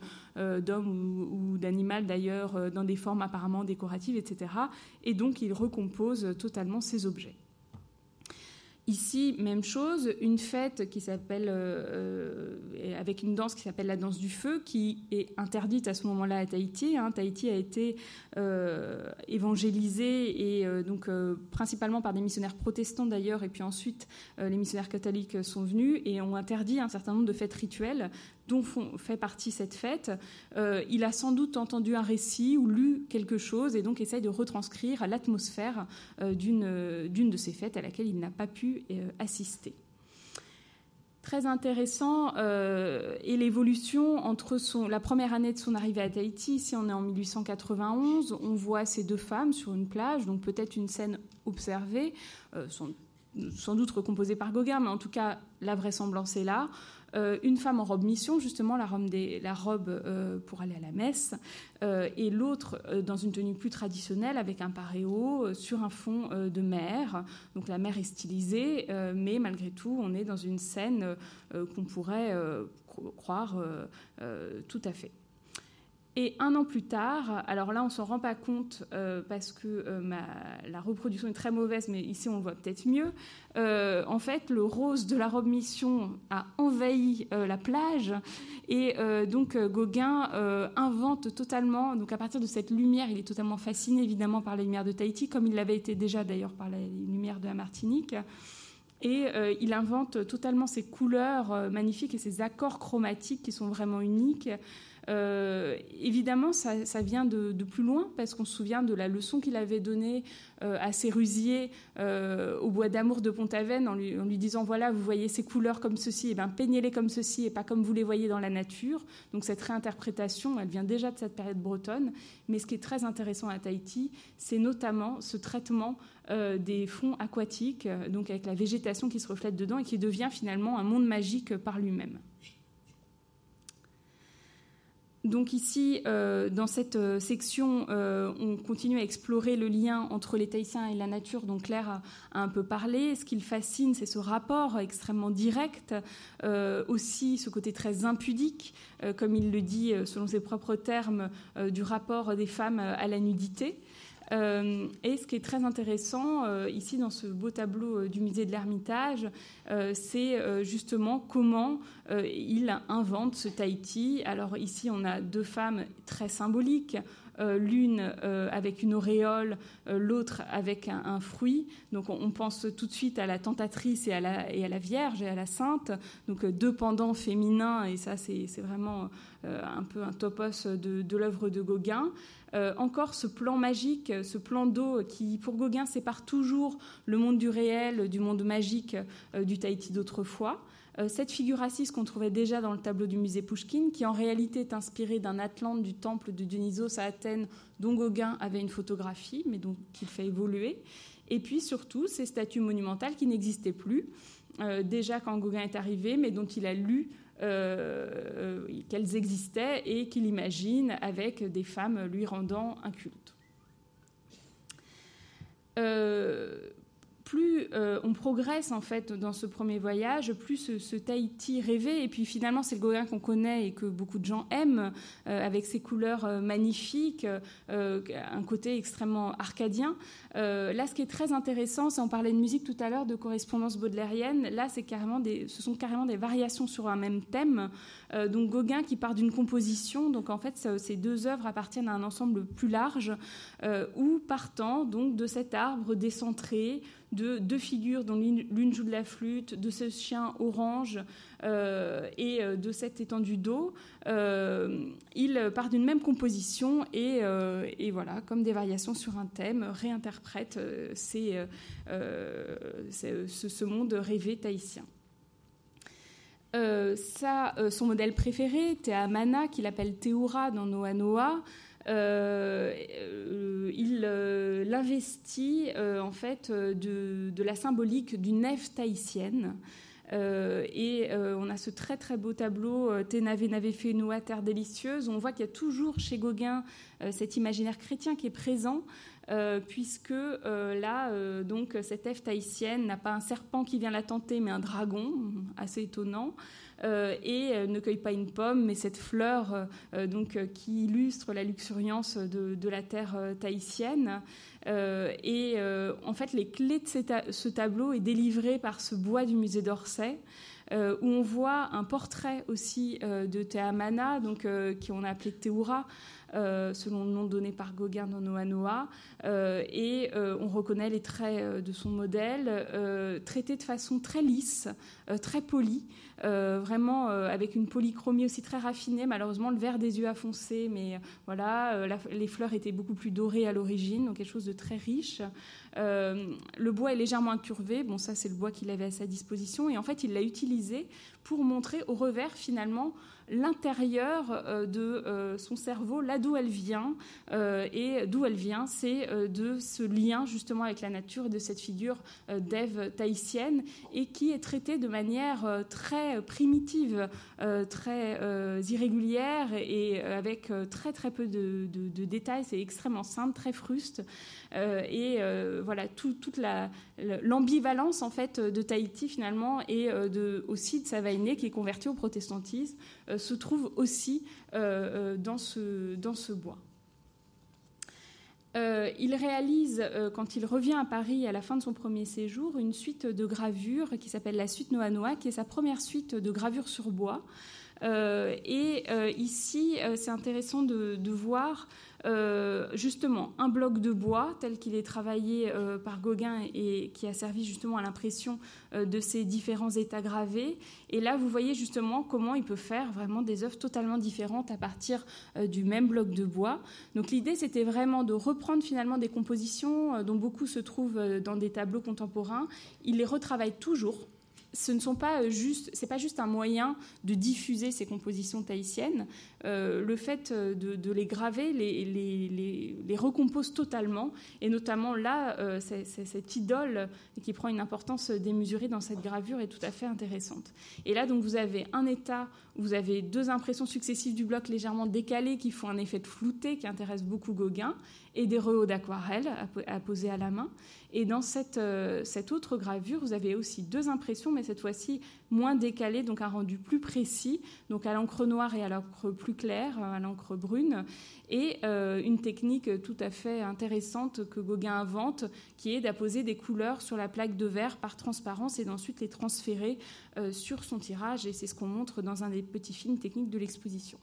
d'homme ou, ou d'animal d'ailleurs euh, dans des formes apparemment décoratives, etc. Et donc il recompose totalement ces objets. Ici, même chose, une fête qui s'appelle, euh, euh, avec une danse qui s'appelle la danse du feu, qui est interdite à ce moment-là à Tahiti. Hein. Tahiti a été euh, évangélisé et donc principalement par des missionnaires protestants d'ailleurs, et puis ensuite les missionnaires catholiques sont venus et ont interdit un certain nombre de fêtes rituelles dont fait partie cette fête, euh, il a sans doute entendu un récit ou lu quelque chose et donc essaye de retranscrire l'atmosphère euh, d'une de ces fêtes à laquelle il n'a pas pu euh, assister. Très intéressant est l'évolution entre la première année de son arrivée à Tahiti. Ici, on est en 1891. On voit ces deux femmes sur une plage, donc peut-être une scène observée, sans doute recomposée par Gauguin, mais en tout cas, la vraisemblance est là. Euh, une femme en robe mission, justement la robe, euh, pour aller à la messe, euh, et l'autre dans une tenue plus traditionnelle avec un paréo sur un fond de mer. Donc la mer est stylisée, mais malgré tout, on est dans une scène qu'on pourrait croire tout à fait. Et un an plus tard, alors là on s'en rend pas compte euh, parce que euh, la reproduction est très mauvaise, mais ici on voit peut-être mieux. Euh, en fait, le rose de la robe mission a envahi la plage et donc Gauguin invente totalement, donc à partir de cette lumière, il est totalement fasciné évidemment par la lumière de Tahiti, comme il l'avait été déjà d'ailleurs par la lumière de la Martinique. Et il invente totalement ces couleurs magnifiques et ces accords chromatiques qui sont vraiment uniques. Euh, évidemment, ça, vient de, plus loin, parce qu'on se souvient de la leçon qu'il avait donnée euh, à Sérusier euh, au bois d'amour de Pont-Aven, en lui, disant voilà, vous voyez ces couleurs comme ceci, et bien peignez-les comme ceci et pas comme vous les voyez dans la nature. Donc cette réinterprétation, elle vient déjà de cette période bretonne. Mais ce qui est très intéressant à Tahiti, c'est notamment ce traitement des fonds aquatiques, donc avec la végétation qui se reflète dedans et qui devient finalement un monde magique par lui-même. Donc ici, euh, dans cette euh, section, euh, on continue à explorer le lien entre les Tahitiens et la nature, dont Claire a, un peu parlé. Ce qui le fascine, c'est ce rapport extrêmement direct, aussi ce côté très impudique, comme il le dit selon ses propres termes, du rapport des femmes à la nudité. Euh, et ce qui est très intéressant euh, ici dans ce beau tableau euh, du musée de l'Ermitage, c'est justement comment il invente ce Tahiti. Alors ici, on a deux femmes très symboliques. l'une avec une auréole, l'autre avec un, fruit. Donc on, pense tout de suite à la tentatrice et à la, et à la Vierge et à la Sainte. Donc deux pendants féminins, et ça c'est vraiment un peu un topos de, l'œuvre de Gauguin. Euh, encore ce plan magique, ce plan d'eau qui, pour Gauguin, sépare toujours le monde du réel du monde magique euh, du Tahiti d'autrefois. Euh, cette figure assise qu'on trouvait déjà dans le tableau du musée Pouchkine, qui en réalité est inspirée d'un Atlante du temple de Dionysos à Athènes, dont Gauguin avait une photographie, mais dont il fait évoluer. Et puis surtout, ces statues monumentales qui n'existaient plus, déjà quand Gauguin est arrivé, mais dont il a lu euh, qu'elles existaient et qu'il imagine avec des femmes lui rendant un culte. Euh, plus euh, on progresse en fait dans ce premier voyage, plus ce, Tahiti rêvé, et puis finalement c'est le Gauguin qu'on connaît et que beaucoup de gens aiment, avec ses couleurs magnifiques, un côté extrêmement arcadien. là, ce qui est très intéressant, c'est on parlait de musique tout à l'heure, de correspondance baudelairienne. Là, carrément des, ce sont carrément des variations sur un même thème. Euh, donc Gauguin qui part d'une composition, donc en fait ces deux œuvres appartiennent à un ensemble plus large, euh, où partant donc de cet arbre décentré, de deux figures dont l'une joue de la flûte, de ce chien orange euh, et de cette étendue d'eau, il part d'une même composition et, voilà, comme des variations sur un thème, réinterprète ce, monde rêvé tahitien. Euh, ça, euh, son modèle préféré, Mana, qu'il appelle Teura dans Noa Noa, euh, il l'investit en fait de, la symbolique d'une nef tahitienne. et on a ce très très beau tableau Tenave Nave fait Noa, terre délicieuse. On voit qu'il y a toujours chez Gauguin cet imaginaire chrétien qui est présent, euh, puisque euh, là, euh, donc, cette Ève tahitienne n'a pas un serpent qui vient la tenter, mais un dragon, assez étonnant, et ne cueille pas une pomme, mais cette fleur donc, qui illustre la luxuriance de, la terre tahitienne. et en fait, les clés de ce tableau est délivré par ce bois du musée d'Orsay. où on voit un portrait aussi de Teamana, donc qui on a appelé euh, selon le nom donné par Gauguin dans Noa Noa, euh, et euh, on reconnaît les traits de son modèle, traités de façon très lisse, très polie, vraiment avec une polychromie aussi très raffinée. Malheureusement, le vert des yeux a foncé, mais voilà, les fleurs étaient beaucoup plus dorées à l'origine, donc quelque chose de très riche. le bois est légèrement incurvé. Bon, ça, c'est le bois qu'il avait à sa disposition. Et en fait, il l'a utilisé pour montrer au revers, finalement, l'intérieur euh, de euh, son cerveau, là d'où elle vient. Euh, et d'où elle vient, c'est de ce lien justement avec la nature, de cette figure d'Ève tahitienne, et qui est traitée de manière très primitive, très irrégulière, et avec très très peu de, détails. C'est extrêmement simple, très fruste. et voilà, toute l'ambivalence en fait de Tahiti finalement, et de, aussi de qui est converti au protestantisme se trouve aussi dans ce, dans ce bois. il réalise, quand il revient à Paris à la fin de son premier séjour, une suite de gravures qui s'appelle la suite Noa Noa, qui est sa première suite de gravures sur bois. Et ici, c'est intéressant de, voir euh, justement un bloc de bois tel qu'il est travaillé euh, par Gauguin et qui a servi justement à l'impression euh, de ces différents états gravés. Et là, vous voyez justement comment il peut faire vraiment des œuvres totalement différentes à partir du même bloc de bois. Donc l'idée, c'était vraiment de reprendre finalement des compositions dont beaucoup se trouvent dans des tableaux contemporains. Il les retravaille toujours ce ne sont pas euh, juste, c'est pas juste un moyen de diffuser ces compositions tahitiennes. Euh, le fait euh, de, les graver les, recompose totalement, et notamment là, cette idole qui prend une importance démesurée dans cette gravure est tout à fait intéressante. Et là, donc, vous avez un état, vous avez deux impressions successives du bloc légèrement décalées qui font un effet de flouté qui intéresse beaucoup Gauguin, et des rehauts d'aquarelle à, poser à la main. Et dans cette, euh, cette, autre gravure, vous avez aussi deux impressions, mais cette fois-ci moins décalées, donc un rendu plus précis, donc à l'encre noire et à l'encre plus claire, à l'encre brune, et euh, une technique tout à fait intéressante que Gauguin invente, qui est d'apposer des couleurs sur la plaque de verre par transparence et d'ensuite les transférer euh, sur son tirage. Et c'est ce qu'on montre dans un des petits films techniques de l'exposition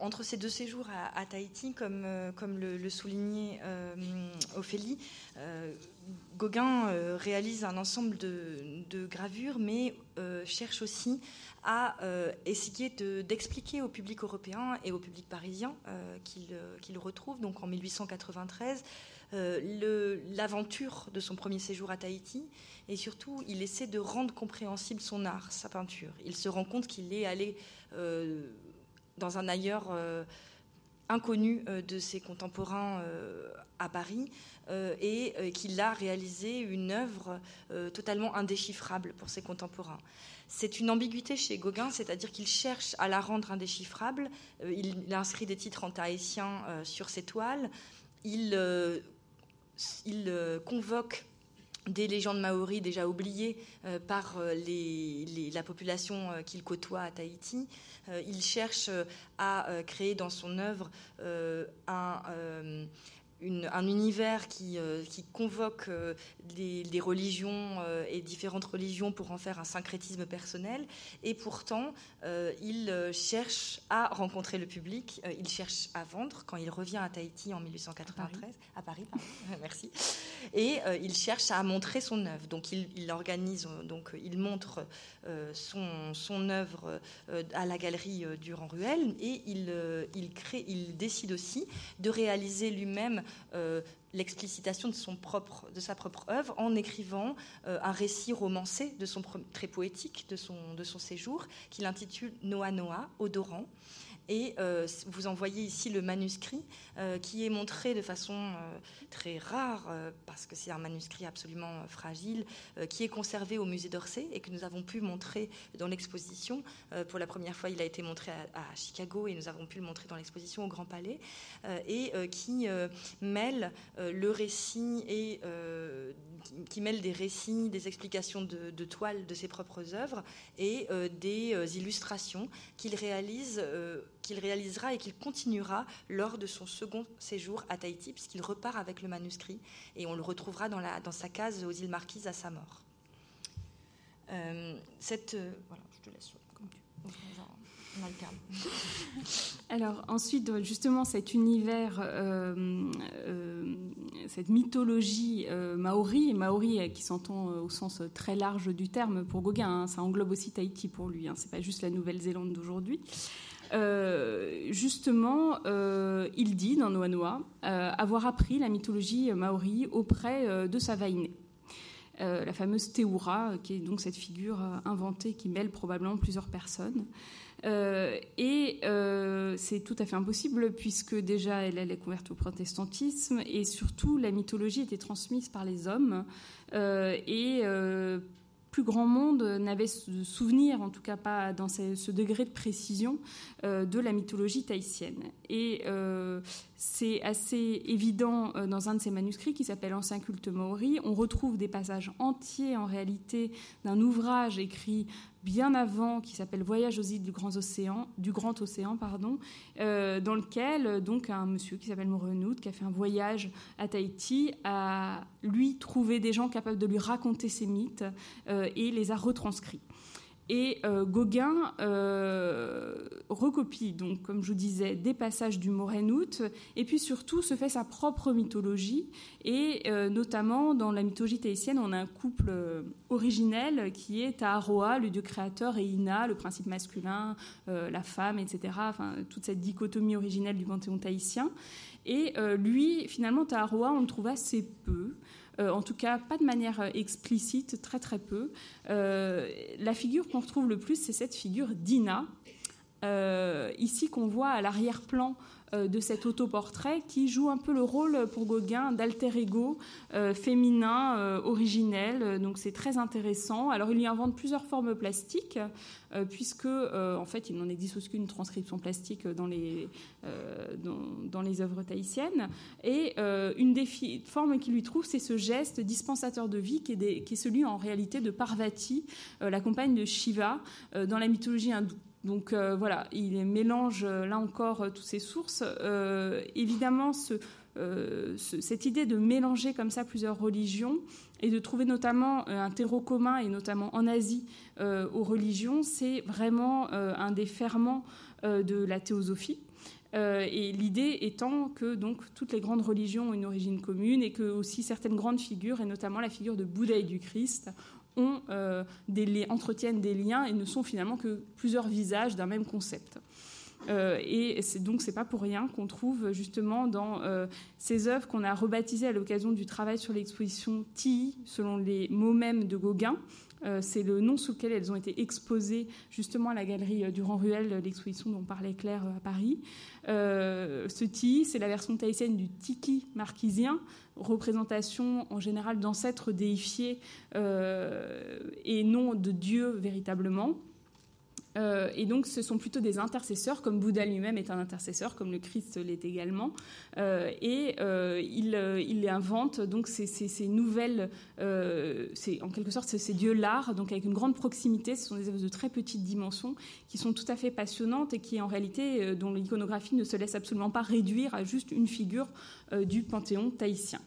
entre ces deux séjours à, Tahiti, comme, euh, le, soulignait euh, Ophélie, euh, Gauguin réalise un ensemble de, gravures, mais cherche aussi à essayer d'expliquer au public européen et au public parisien qu'il retrouve, donc en 1893, l'aventure de son premier séjour à Tahiti. Et surtout, il essaie de rendre compréhensible son art, sa peinture. Il se rend compte qu'il est allé dans un ailleurs euh, inconnu euh, de ses contemporains euh, à Paris et qu'il a réalisé une œuvre totalement indéchiffrable pour ses contemporains. C'est une ambiguïté chez Gauguin, c'est-à-dire qu'il cherche à la rendre indéchiffrable. il, inscrit des titres en tahitien sur ses toiles. Il, il convoque des légendes maoris déjà oubliées par la population qu'il côtoie à Tahiti. Euh, il cherche euh, à euh, créer dans son œuvre un un univers qui, euh, qui convoque euh, des, religions euh, et différentes religions pour en faire un syncrétisme personnel. Et pourtant, il cherche à rencontrer le public, il cherche à vendre quand il revient à Tahiti en 1893, à Paris, merci. Et il cherche à montrer son œuvre. Donc il, organise, donc il montre son, son œuvre à la galerie Durand-Ruel et il, il, crée, il décide aussi de réaliser lui-même l'explicitation de, de sa propre œuvre en écrivant euh, un récit romancé très poétique de son, séjour qu'il intitule Noa Noa, odorant. Et euh, vous en voyez ici le manuscrit euh, qui est montré de façon euh, très rare, parce que c'est un manuscrit absolument fragile, qui est conservé au musée d'Orsay et que nous avons pu montrer dans l'exposition. pour la première fois, il a été montré à, Chicago et nous avons pu le montrer dans l'exposition au Grand Palais, et qui mêle le récit et qui mêle des récits, des explications de, de toiles de ses propres œuvres et des illustrations qu'il réalise qu'il réalisera et qu'il continuera lors de son second séjour à Tahiti, puisqu'il repart avec le manuscrit et on le retrouvera dans, sa case aux îles Marquises à sa mort. Euh, cette, euh, voilà, je te laisse. Alors ensuite, justement, cet univers, euh, cette mythologie maori, maori qui s'entend au sens très large du terme pour Gauguin, hein, ça englobe aussi Tahiti pour lui, hein, c'est pas juste la Nouvelle-Zélande d'aujourd'hui. Euh, justement, euh, il dit dans Noa Noa euh, avoir appris la mythologie maori auprès de Savaine. la fameuse Teura, qui est donc cette figure inventée qui mêle probablement plusieurs personnes. et c'est tout à fait impossible puisque déjà elle, elle, est convertie au protestantisme et surtout la mythologie était transmise par les hommes et plus grand monde n'avait ce souvenir, en tout cas pas dans ce, degré de précision, euh, de la mythologie tahitienne. Et euh, c'est assez évident dans un de ses manuscrits qui s'appelle Ancien culte maori. On retrouve des passages entiers en réalité d'un ouvrage écrit bien avant, qui s'appelle Voyage aux îles du Grand Océan, du Grand Océan pardon, euh, dans lequel donc un monsieur qui s'appelle Morenoud, qui a fait un voyage à Tahiti, a lui trouvé des gens capables de lui raconter ses mythes euh, et les a retranscrits. Et euh, Gauguin euh, recopie, donc, comme je vous disais, des passages du Morenout, et puis surtout se fait sa propre mythologie. Et euh, notamment, dans la mythologie tahitienne, on a un couple originel qui est Taharoa, le dieu créateur, et Ina, le principe masculin, la femme, etc. Enfin, toute cette dichotomie originelle du panthéon tahitien. Et lui, finalement, Taharoa, on le trouve assez peu. Euh, en tout cas pas de manière euh, explicite, très très peu. Euh, la figure qu'on retrouve le plus, c'est cette figure d'Ina, ici qu'on voit à l'arrière-plan de cet autoportrait qui joue un peu le rôle pour Gauguin d'alter ego euh, féminin euh, originel. Donc c'est très intéressant. Alors il y invente plusieurs formes plastiques puisque en fait il n'en existe aucune transcription plastique dans les dans, les œuvres tahitiennes. Et une des formes qu'il lui trouve, c'est ce geste dispensateur de vie qui est, qui est celui en réalité de Parvati, la compagne de Shiva dans la mythologie hindoue. Donc euh, voilà, il mélange euh, là encore euh, toutes ces sources. évidemment, cette idée de mélanger comme ça plusieurs religions et de trouver notamment un terreau commun, et notamment en Asie, aux religions, c'est vraiment un des ferments de la théosophie. et l'idée étant que donc toutes les grandes religions ont une origine commune et que aussi certaines grandes figures, et notamment la figure de Bouddha et du Christ, ont, euh, entretiennent des liens et ne sont finalement que plusieurs visages d'un même concept. Euh, et c'est donc c'est pas pour rien qu'on trouve justement dans euh, ces œuvres qu'on a rebaptisées à l'occasion du travail sur l'exposition TI, selon les mots mêmes de Gauguin, c'est le nom sous lequel elles ont été exposées justement à la galerie euh, Durand-Ruel, l'exposition dont parlait Claire euh, à Paris. ce ti, c'est la version tahitienne du tiki marquisien, représentation en général d'ancêtres déifiés et non de dieux véritablement. Euh, et donc, ce sont plutôt des intercesseurs, comme Bouddha lui-même est un intercesseur, comme le Christ l'est également. Euh, et euh, il, il, invente donc ces, ces, nouvelles, en quelque sorte ces dieux l'art, donc avec une grande proximité. Ce sont des œuvres de très petite dimension qui sont tout à fait passionnantes et qui, en réalité, dont l'iconographie ne se laisse absolument pas réduire à juste une figure du panthéon tahitien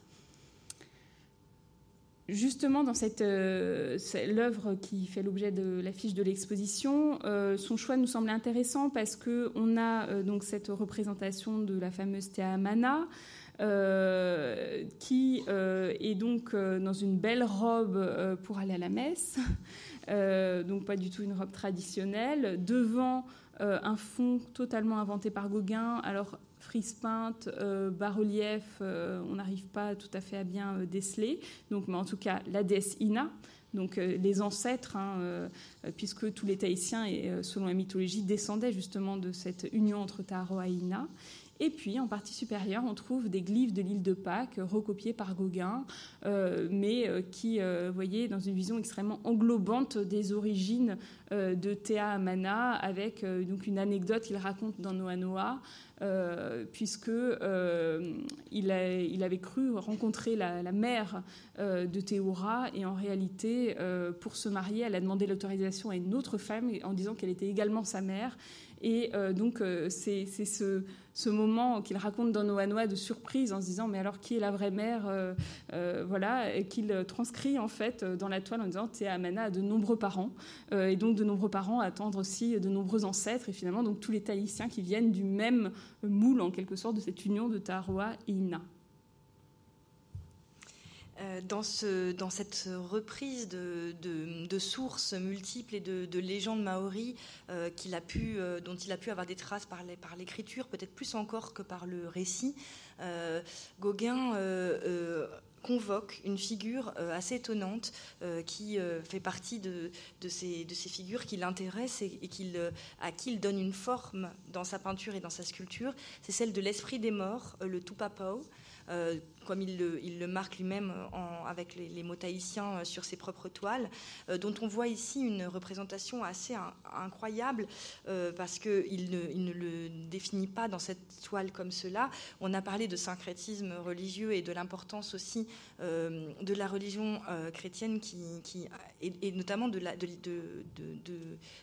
justement dans cette euh, l'œuvre qui fait l'objet de l'affiche de l'exposition, euh, son choix nous semble intéressant parce que on a euh, donc cette représentation de la fameuse Théa Mana. qui est donc dans une belle robe pour aller à la messe, donc pas du tout une robe traditionnelle, devant un fond totalement inventé par Gauguin. Alors peinte, euh, bas-relief, euh, on n'arrive pas tout à fait à bien euh, déceler. Donc, mais en tout cas, la déesse Ina, donc les ancêtres, hein, puisque tous les Tahitiens, selon la mythologie, descendaient justement de cette union entre Taharoa et Ina. Et puis, en partie supérieure, on trouve des glyphes de l'île de Pâques recopiés par Gauguin, euh, mais euh, qui, euh, vous voyez, dans une vision extrêmement englobante des origines de Théa Amana, avec donc une anecdote qu'il raconte dans Noa Noa, puisque il, avait cru rencontrer la, la mère de Théora, et en réalité, pour se marier, elle a demandé l'autorisation à une autre femme en disant qu'elle était également sa mère. Et donc, c'est ce ce moment qu'il raconte dans Noanoa de surprise en se disant mais alors qui est la vraie mère euh, euh, voilà et qu'il transcrit en fait dans la toile en disant Théa a de nombreux parents euh, et donc de nombreux parents attendent aussi de nombreux ancêtres et finalement donc tous les Tahitiens qui viennent du même moule en quelque sorte de cette union de Taroa et Ina. Euh, dans, ce, dans, cette reprise de, sources multiples et de, légendes maoris euh, a pu, euh, dont il a pu avoir des traces par l'écriture, peut-être plus encore que par le récit, Gauguin convoque une figure assez étonnante qui fait partie de, ces, figures qui l'intéressent et, à qui il donne une forme dans sa peinture et dans sa sculpture. C'est celle de l'esprit des morts, le Tupapau comme il le, marque lui-même avec les, mots tahitiens euh, sur ses propres toiles, euh, dont on voit ici une représentation assez incroyable euh, parce qu'il ne, il le définit pas dans cette toile comme cela. On a parlé de syncrétisme religieux et de l'importance aussi de la religion chrétienne qui, et, notamment de,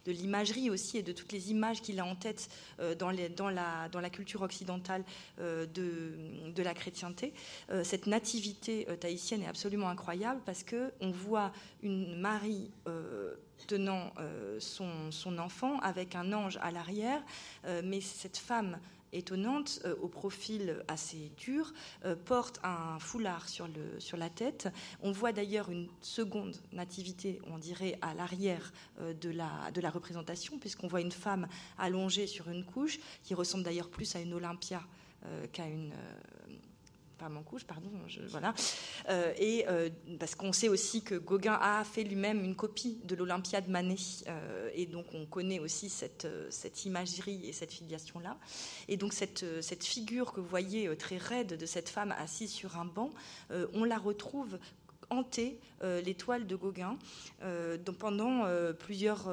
l'imagerie aussi et de toutes les images qu'il a en tête dans, la, culture occidentale de, de la chrétienté. Euh, cette nativité euh, tahitienne est absolument incroyable parce que on voit une Marie euh, tenant son, enfant avec un ange à l'arrière, mais cette femme étonnante, au profil assez dur, porte un foulard sur, le, sur la tête. On voit d'ailleurs une seconde nativité, on dirait, à l'arrière de, la, de la représentation, puisqu'on voit une femme allongée sur une couche, qui ressemble d'ailleurs plus à une Olympia qu'à une mon couche, pardon, voilà. Euh, et euh, parce qu'on sait aussi que Gauguin a fait lui-même une copie de l'Olympiade Manet, euh, et donc on connaît aussi cette, cette imagerie et cette filiation-là. Et donc cette, cette figure que vous voyez très raide de cette femme assise sur un banc, on la retrouve hanté euh, les toiles de Gauguin. Euh, pendant euh, plusieurs,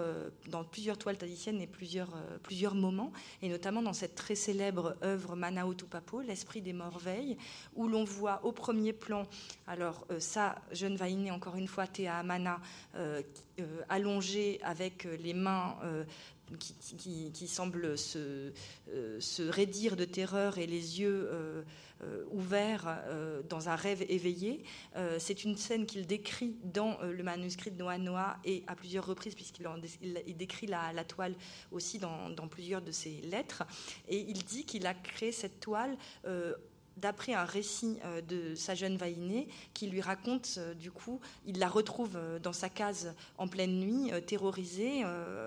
dans plusieurs toiles tahitiennes et plusieurs, plusieurs moments, et notamment dans cette très célèbre œuvre Manao Tupapo, L'esprit des morts veille, où l'on voit au premier plan, alors ça, jeune Vainé, encore une fois, Théa Amana, allongée avec les mains qui, semble se, se, raidir de terreur et les yeux euh, euh, dans un rêve éveillé. Euh, c'est une scène qu'il décrit dans le manuscrit de Noah Noah et à plusieurs reprises, puisqu'il il décrit la, toile aussi dans, plusieurs de ses lettres. Et il dit qu'il a créé cette toile d'après un récit de sa jeune Vaïnée qui lui raconte, du coup, il la retrouve dans sa case en pleine nuit, terrorisée,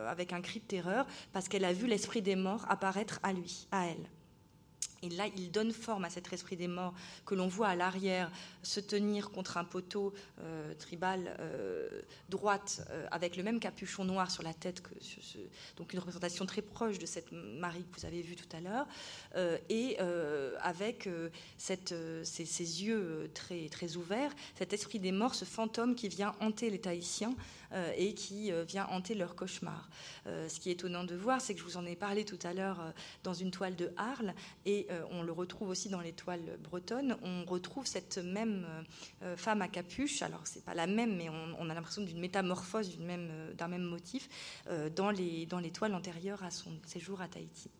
avec un cri de terreur, parce qu'elle a vu l'esprit des morts apparaître à lui, à elle. Et là, il donne forme à cet esprit des morts que l'on voit à l'arrière se tenir contre un poteau euh, tribal euh, droite euh, avec le même capuchon noir sur la tête donc une représentation très proche de cette Marie que vous avez vue tout à l'heure et avec ces, ces, yeux très très ouverts, cet esprit des morts, ce fantôme qui vient hanter les Tahitiens et qui vient hanter leurs cauchemars. ce qui est étonnant de voir, c'est que je vous en ai parlé tout à l'heure dans une toile de Arles et on le retrouve aussi dans les toiles bretonnes. On retrouve cette même euh, euh, femme à capuche. Alors, c'est pas la même, mais on, a l'impression d'une métamorphose même, euh, d'un même motif dans, les, dans les toiles antérieures à son séjour à Tahiti.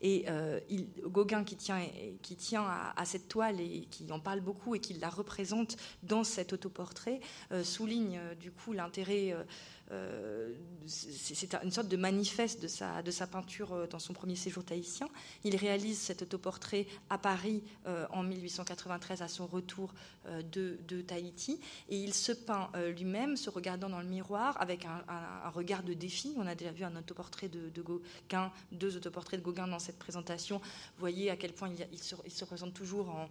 Et il, Gauguin, qui tient, qui tient à, cette toile et qui en parle beaucoup et qui la représente dans cet autoportrait, souligne du coup l'intérêt euh, c'est une sorte de manifeste de sa, de sa peinture euh, dans son premier séjour tahitien. Il réalise cet autoportrait à Paris euh, en 1893 à son retour de, de, Tahiti et il se peint lui-même, se regardant dans le miroir avec un, regard de défi. On a déjà vu un autoportrait de, Gauguin, deux autoportraits de Gauguin dans cette présentation. Vous voyez à quel point il, il, se, il se, présente toujours en,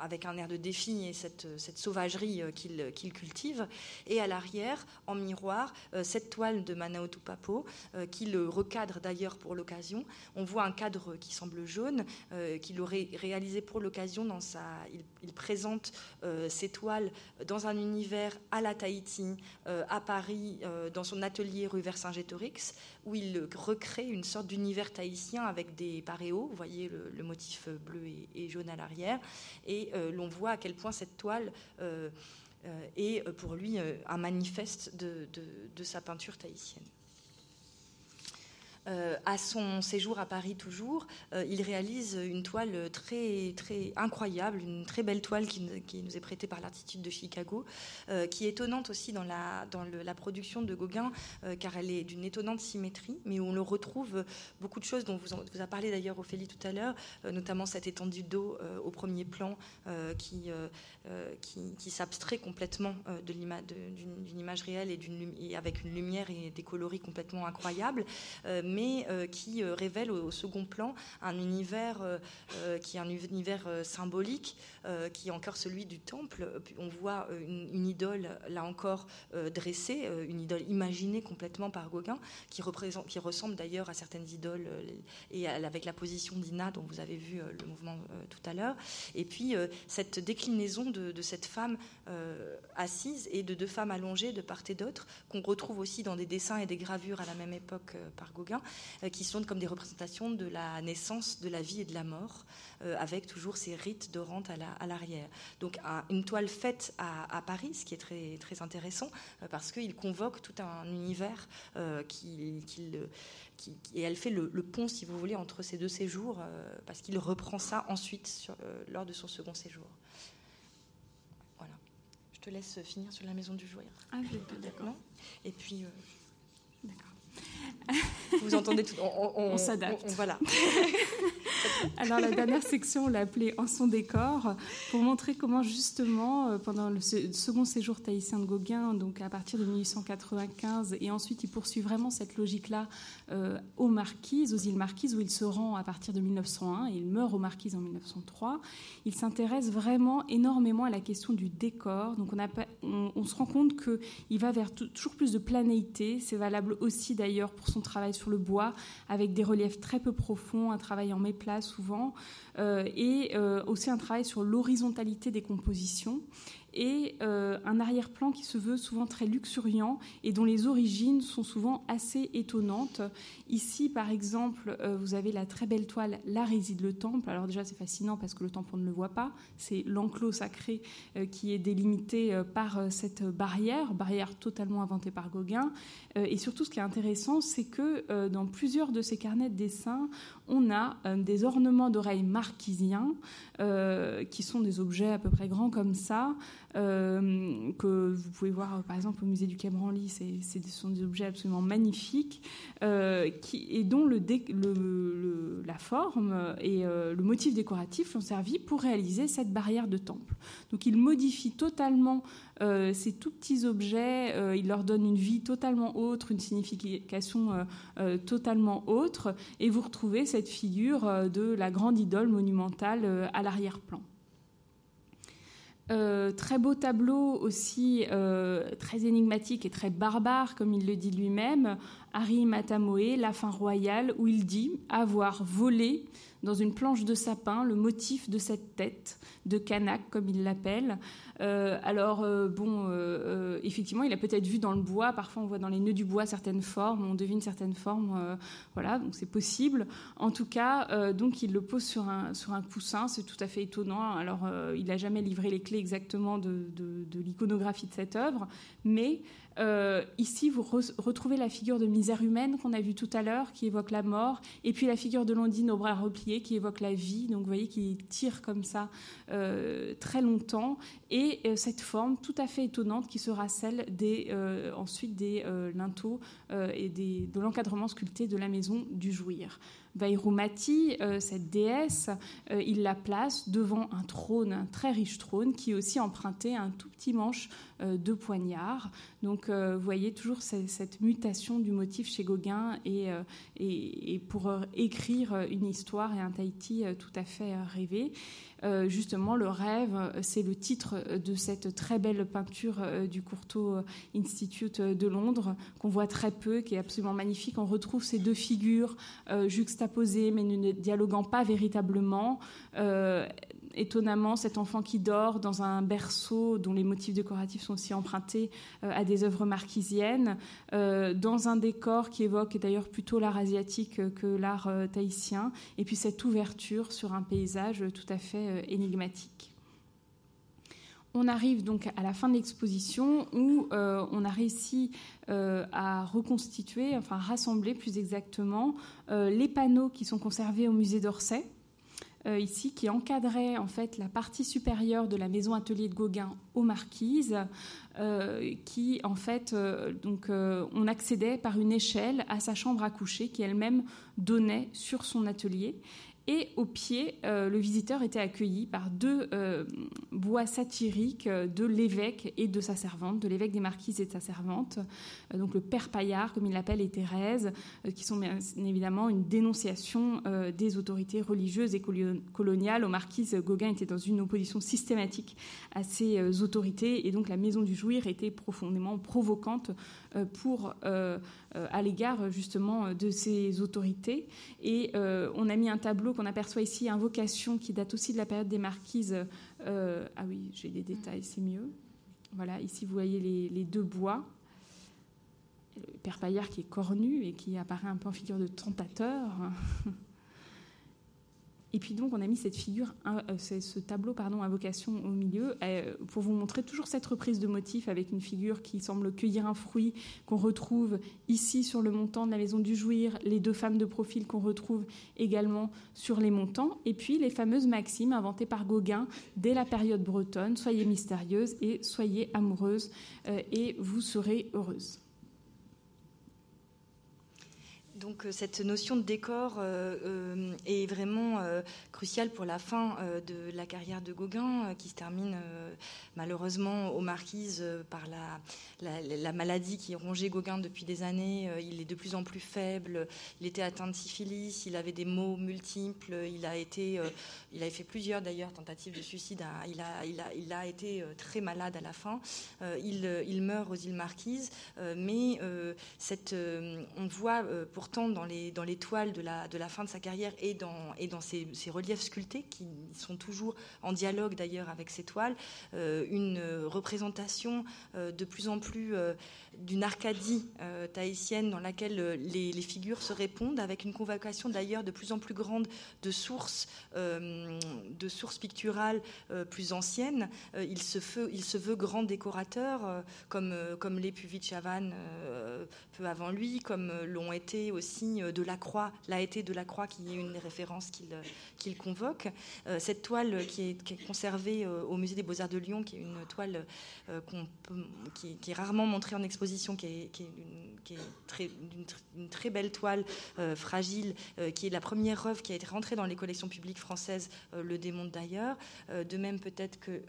avec un air de défi et cette, sauvagerie qu'il cultive. Et à l'arrière, en miroir euh, cette toile de Manao Tupapo, euh, qui le recadre d'ailleurs pour l'occasion. On voit un cadre qui semble jaune, euh, qu'il aurait réalisé pour l'occasion. Il, présente ces toiles dans un univers à la Tahiti, à Paris, dans son atelier rue Vercingétorix, où il recrée une sorte d'univers tahitien avec des paréos. Vous voyez le, motif bleu et, jaune à l'arrière. Et l'on voit à quel point cette toile euh, euh, pour lui euh, un manifeste de sa peinture tahitienne. Euh, à son séjour à Paris toujours, euh, il réalise une toile très, très incroyable, une très belle toile qui, nous est prêtée par l'Artitude de Chicago, euh, qui est étonnante aussi dans la, production de Gauguin, car elle est d'une étonnante symétrie, mais où on le retrouve beaucoup de choses dont vous, vous a parlé d'ailleurs Ophélie tout à l'heure, notamment cette étendue d'eau au premier plan qui, s'abstrait complètement d'une image réelle et, avec une lumière et des coloris complètement incroyables qui révèle au, second plan un univers qui est un univers symbolique, qui est encore celui du temple. On voit une, idole, là encore, dressée, une idole imaginée complètement par Gauguin, qui, représente, qui ressemble d'ailleurs à certaines idoles, et avec la position d'Ina dont vous avez vu le mouvement tout à l'heure. Et puis, cette déclinaison de, cette femme assise et de deux femmes allongées de part et d'autre, qu'on retrouve aussi dans des dessins et des gravures à la même époque euh, par Gauguin, euh, qui sont comme des représentations de la naissance, de la vie et de la mort, euh, avec toujours ces rites de rente à l'arrière. Donc une toile faite à, Paris, ce qui est très, très intéressant, parce qu'il convoque tout un univers qui, et elle fait le, pont, si vous voulez, entre ces deux séjours, parce qu'il reprend ça ensuite lors de son second séjour te laisse finir sur la maison du joueur. Ah, d'accord. Et puis. Euh. Vous entendez tout. On, s'adapte. voilà. Alors la dernière section, on l'a appelée En son décor, pour montrer comment justement, euh, pendant le second séjour tahitien de Gauguin, donc à partir de 1895, et ensuite il poursuit vraiment cette logique-là euh, aux Marquises, aux îles Marquises, où il se rend à partir de 1901, et il meurt aux Marquises en 1903, il s'intéresse vraiment énormément à la question du décor. Donc on, on, se rend compte qu'il va vers toujours plus de planéité, c'est valable aussi d'ailleurs pour son travail sur le bois, avec des reliefs très peu profonds, un travail en méplat souvent, euh, et euh, aussi un travail sur l'horizontalité des compositions et euh, un arrière-plan qui se veut souvent très luxuriant et dont les origines sont souvent assez étonnantes. Ici, par exemple, euh, vous avez la très belle toile Là réside le temple. Alors déjà, c'est fascinant parce que le temple, on ne le voit pas. C'est l'enclos sacré euh, qui est délimité par cette barrière, barrière totalement inventée par Gauguin. et surtout, ce qui est intéressant, c'est que dans plusieurs de ces carnets de dessin, on a des ornements d'oreilles marquisiens, qui sont des objets à peu près grands comme ça, euh, que vous pouvez voir par exemple au musée du Quai Branly. Ce sont des objets absolument magnifiques euh, et dont la forme et euh, le motif décoratif ont servi pour réaliser cette barrière de temple. Donc il modifie totalement ces tout petits objets, il leur donne une vie totalement autre, une signification totalement autre, et vous retrouvez cette figure de la grande idole monumentale à l'arrière-plan. Euh, très beau tableau aussi, euh, très énigmatique et très barbare, comme il le dit lui-même, Harry Matamoe, La fin royale, où il dit avoir volé dans une planche de sapin le motif de cette tête de Kanak, comme il l'appelle. Euh, alors, euh, bon, euh, effectivement, il a peut-être vu dans le bois, parfois on voit dans les nœuds du bois certaines formes, on devine certaines formes, voilà, donc c'est possible. En tout cas, donc il le pose sur un, sur un coussin, c'est tout à fait étonnant. Alors, il n'a jamais livré les clés exactement de, de l'iconographie de cette œuvre, mais euh, ici, vous retrouvez la figure de misère humaine qu'on a vue tout à l'heure, qui évoque la mort, et puis la figure de Londine au bras repliés, qui évoque la vie. Donc, vous voyez qu'il tire comme ça euh, très longtemps, et euh, cette forme tout à fait étonnante qui sera celle des, ensuite des linteaux et de l'encadrement sculpté de la maison du Jouir. Vairumati, euh, cette déesse, euh, il la place devant un trône, un très riche trône, qui est aussi emprunté un tout petit manche euh, de poignard. Donc vous voyez toujours cette, mutation du motif chez Gauguin et, et, pour écrire une histoire et un Tahiti tout à fait rêvé. Euh, justement, le rêve, c'est le titre de cette très belle peinture euh, du Courtauld Institute de Londres, qu'on voit très peu, qui est absolument magnifique. On retrouve ces deux figures euh, juxtaposées, mais ne dialoguant pas véritablement étonnamment, cet enfant qui dort dans un berceau dont les motifs décoratifs sont aussi empruntés euh, à des œuvres marquisiennes, euh, dans un décor qui évoque d'ailleurs plutôt l'art asiatique que l'art euh, tahitien, et puis cette ouverture sur un paysage tout à fait énigmatique. On arrive donc à la fin de l'exposition où on a réussi à reconstituer, enfin rassembler plus exactement, les panneaux qui sont conservés au musée d'Orsay, euh, ici qui encadrait en fait la partie supérieure de la maison atelier de Gauguin aux Marquises, euh, qui en fait euh, on accédait par une échelle à sa chambre à coucher qui elle-même donnait sur son atelier. Et au pied, euh, le visiteur était accueilli par deux euh, bois satiriques de l'évêque et de sa servante, de l'évêque des Marquises et de sa servante, euh, donc le père Paillard, comme il l'appelle, et Thérèse, qui sont bien évidemment une dénonciation des autorités religieuses et coloniales. Aux Marquises, Gauguin était dans une opposition systématique à ces autorités, et donc la maison du jouir était profondément provocante pour, à l'égard justement de ces autorités. Et on a mis un tableau qu'on aperçoit ici, Invocation, qui date aussi de la période des marquises. Euh, ah oui, j'ai des détails, c'est mieux. Voilà, ici vous voyez les, deux bois. Le Père Paillard qui est cornu et qui apparaît un peu en figure de tentateur. Et puis donc on a mis cette figure, euh, ce tableau pardon, invocation au milieu euh, pour vous montrer toujours cette reprise de motif avec une figure qui semble cueillir un fruit qu'on retrouve ici sur le montant de la maison du jouir, les deux femmes de profil qu'on retrouve également sur les montants, et puis les fameuses maximes inventées par Gauguin dès la période bretonne soyez mystérieuse et soyez amoureuse euh, et vous serez heureuse. Donc euh, cette notion de décor euh, euh, est vraiment cruciale pour la fin de la carrière de Gauguin, qui se termine malheureusement aux Marquises par la, la, maladie qui rongeait Gauguin depuis des années. il est de plus en plus faible. Il était atteint de syphilis. Il avait des maux multiples. Il a été, il avait fait plusieurs d'ailleurs tentatives de suicide. Il a, été très malade à la fin. il, meurt aux îles Marquises, mais on voit pourtant dans les, les toiles de la, de fin de sa carrière et dans, ses, reliefs sculptés, qui sont toujours en dialogue d'ailleurs avec ces toiles, euh, une représentation euh, de plus en plus euh, d'une Arcadie tahitienne dans laquelle les, figures se répondent, avec une convocation d'ailleurs de plus en plus grande de sources, de picturales plus anciennes. il, se veut, grand décorateur, comme, comme l'est Puvichavan peu avant lui, comme l'ont été aussi Delacroix, l'a été Delacroix qui est une des références qu'il convoque. cette toile qui est, qui conservée au Musée des Beaux-Arts de Lyon, qui est une toile qui, qui, est rarement montrée en exposition, qui est, une, très, très belle toile euh, fragile, euh, qui est la première œuvre qui a été rentrée dans les collections publiques françaises, euh, le démontre d'ailleurs. de même peut-être que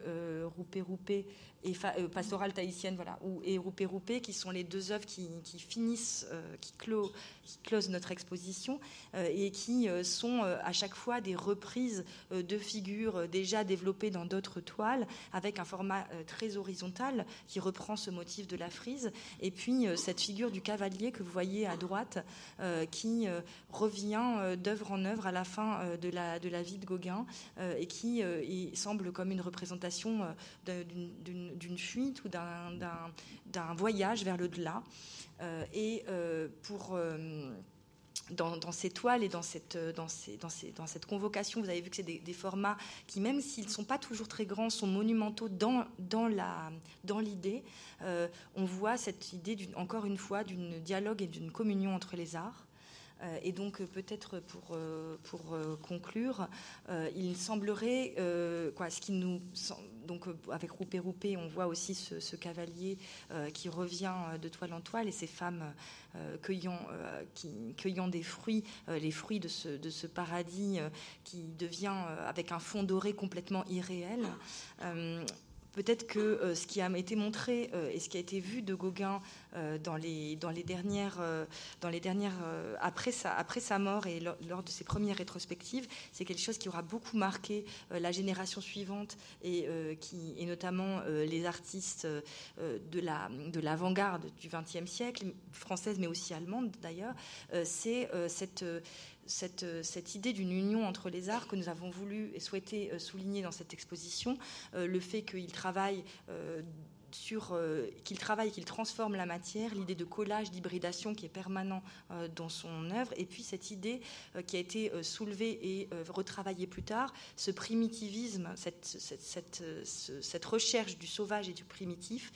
Roupé Roupé et Pastorale tahitienne, voilà, ou, et Roupé Roupé, qui sont les deux œuvres qui, finissent, qui, clôt, qui closent notre exposition et qui sont à chaque fois des reprises de figures déjà développées dans d'autres toiles, avec un format très horizontal qui reprend ce motif de la frise. Et puis euh, cette figure du cavalier que vous voyez à droite, euh, qui euh, revient d'œuvre en œuvre à la fin de la, de la vie de Gauguin, et qui semble comme une représentation d'une fuite ou d'un voyage vers le delà. et pour dans, ces toiles et dans cette, dans, ces, dans, cette convocation, vous avez vu que c'est des, formats qui, même s'ils ne sont pas toujours très grands, sont monumentaux dans, dans, la, dans l'idée. Euh, on voit cette idée, encore une fois, d'une dialogue et d'une communion entre les arts. Euh, et donc peut-être pour, euh, pour conclure, il semblerait, quoi, ce qui nous donc avec Roupé Roupé, on voit aussi ce, cavalier qui revient de toile en toile. Et ces femmes cueillant, des fruits, les fruits de ce paradis qui devient avec un fond doré complètement irréel peut-être que euh, ce qui a été montré euh, et ce qui a été vu de Gauguin euh, dans, les, dans les dernières, dans les dernières après, sa, après sa mort et lors, de ses premières rétrospectives, c'est quelque chose qui aura beaucoup marqué la génération suivante et, qui, et notamment les artistes de, de l'avant-garde du XXe siècle, française mais aussi allemande d'ailleurs. c'est cette euh, cette, idée d'une union entre les arts que nous avons voulu et souhaité euh, souligner dans cette exposition, euh, le fait qu'il travaille sur euh, qu'il travaille, qu'il transforme la matière, l'idée de collage, d'hybridation qui est permanent euh, dans son œuvre, et puis cette idée euh, qui a été soulevée et retravaillée plus tard, ce primitivisme, cette, recherche du sauvage et du primitif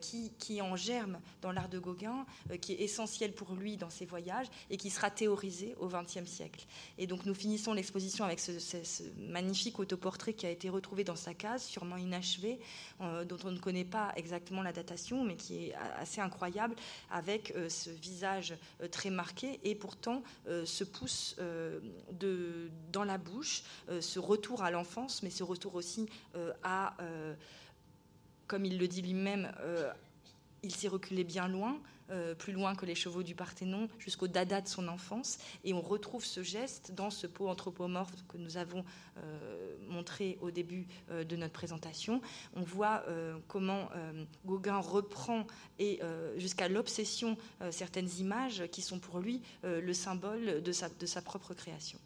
qui, qui, en germe dans l'art de Gauguin, qui est essentiel pour lui dans ses voyages et qui sera théorisé au XXe siècle. Et donc nous finissons l'exposition avec ce, magnifique autoportrait qui a été retrouvé dans sa case, sûrement inachevé, dont on ne connaît pas exactement la datation, mais qui est assez incroyable, avec ce visage très marqué et pourtant ce pouce de, dans la bouche, ce retour à l'enfance, mais ce retour aussi à, comme il le dit lui-même, il s'est reculé bien loin, euh, plus loin que les chevaux du Parthénon, jusqu'au dada de son enfance. Et on retrouve ce geste dans ce pot anthropomorphe que nous avons euh, montré au début euh, de notre présentation. On voit comment Gauguin reprend et jusqu'à l'obsession certaines images qui sont pour lui le symbole de sa, de sa propre création.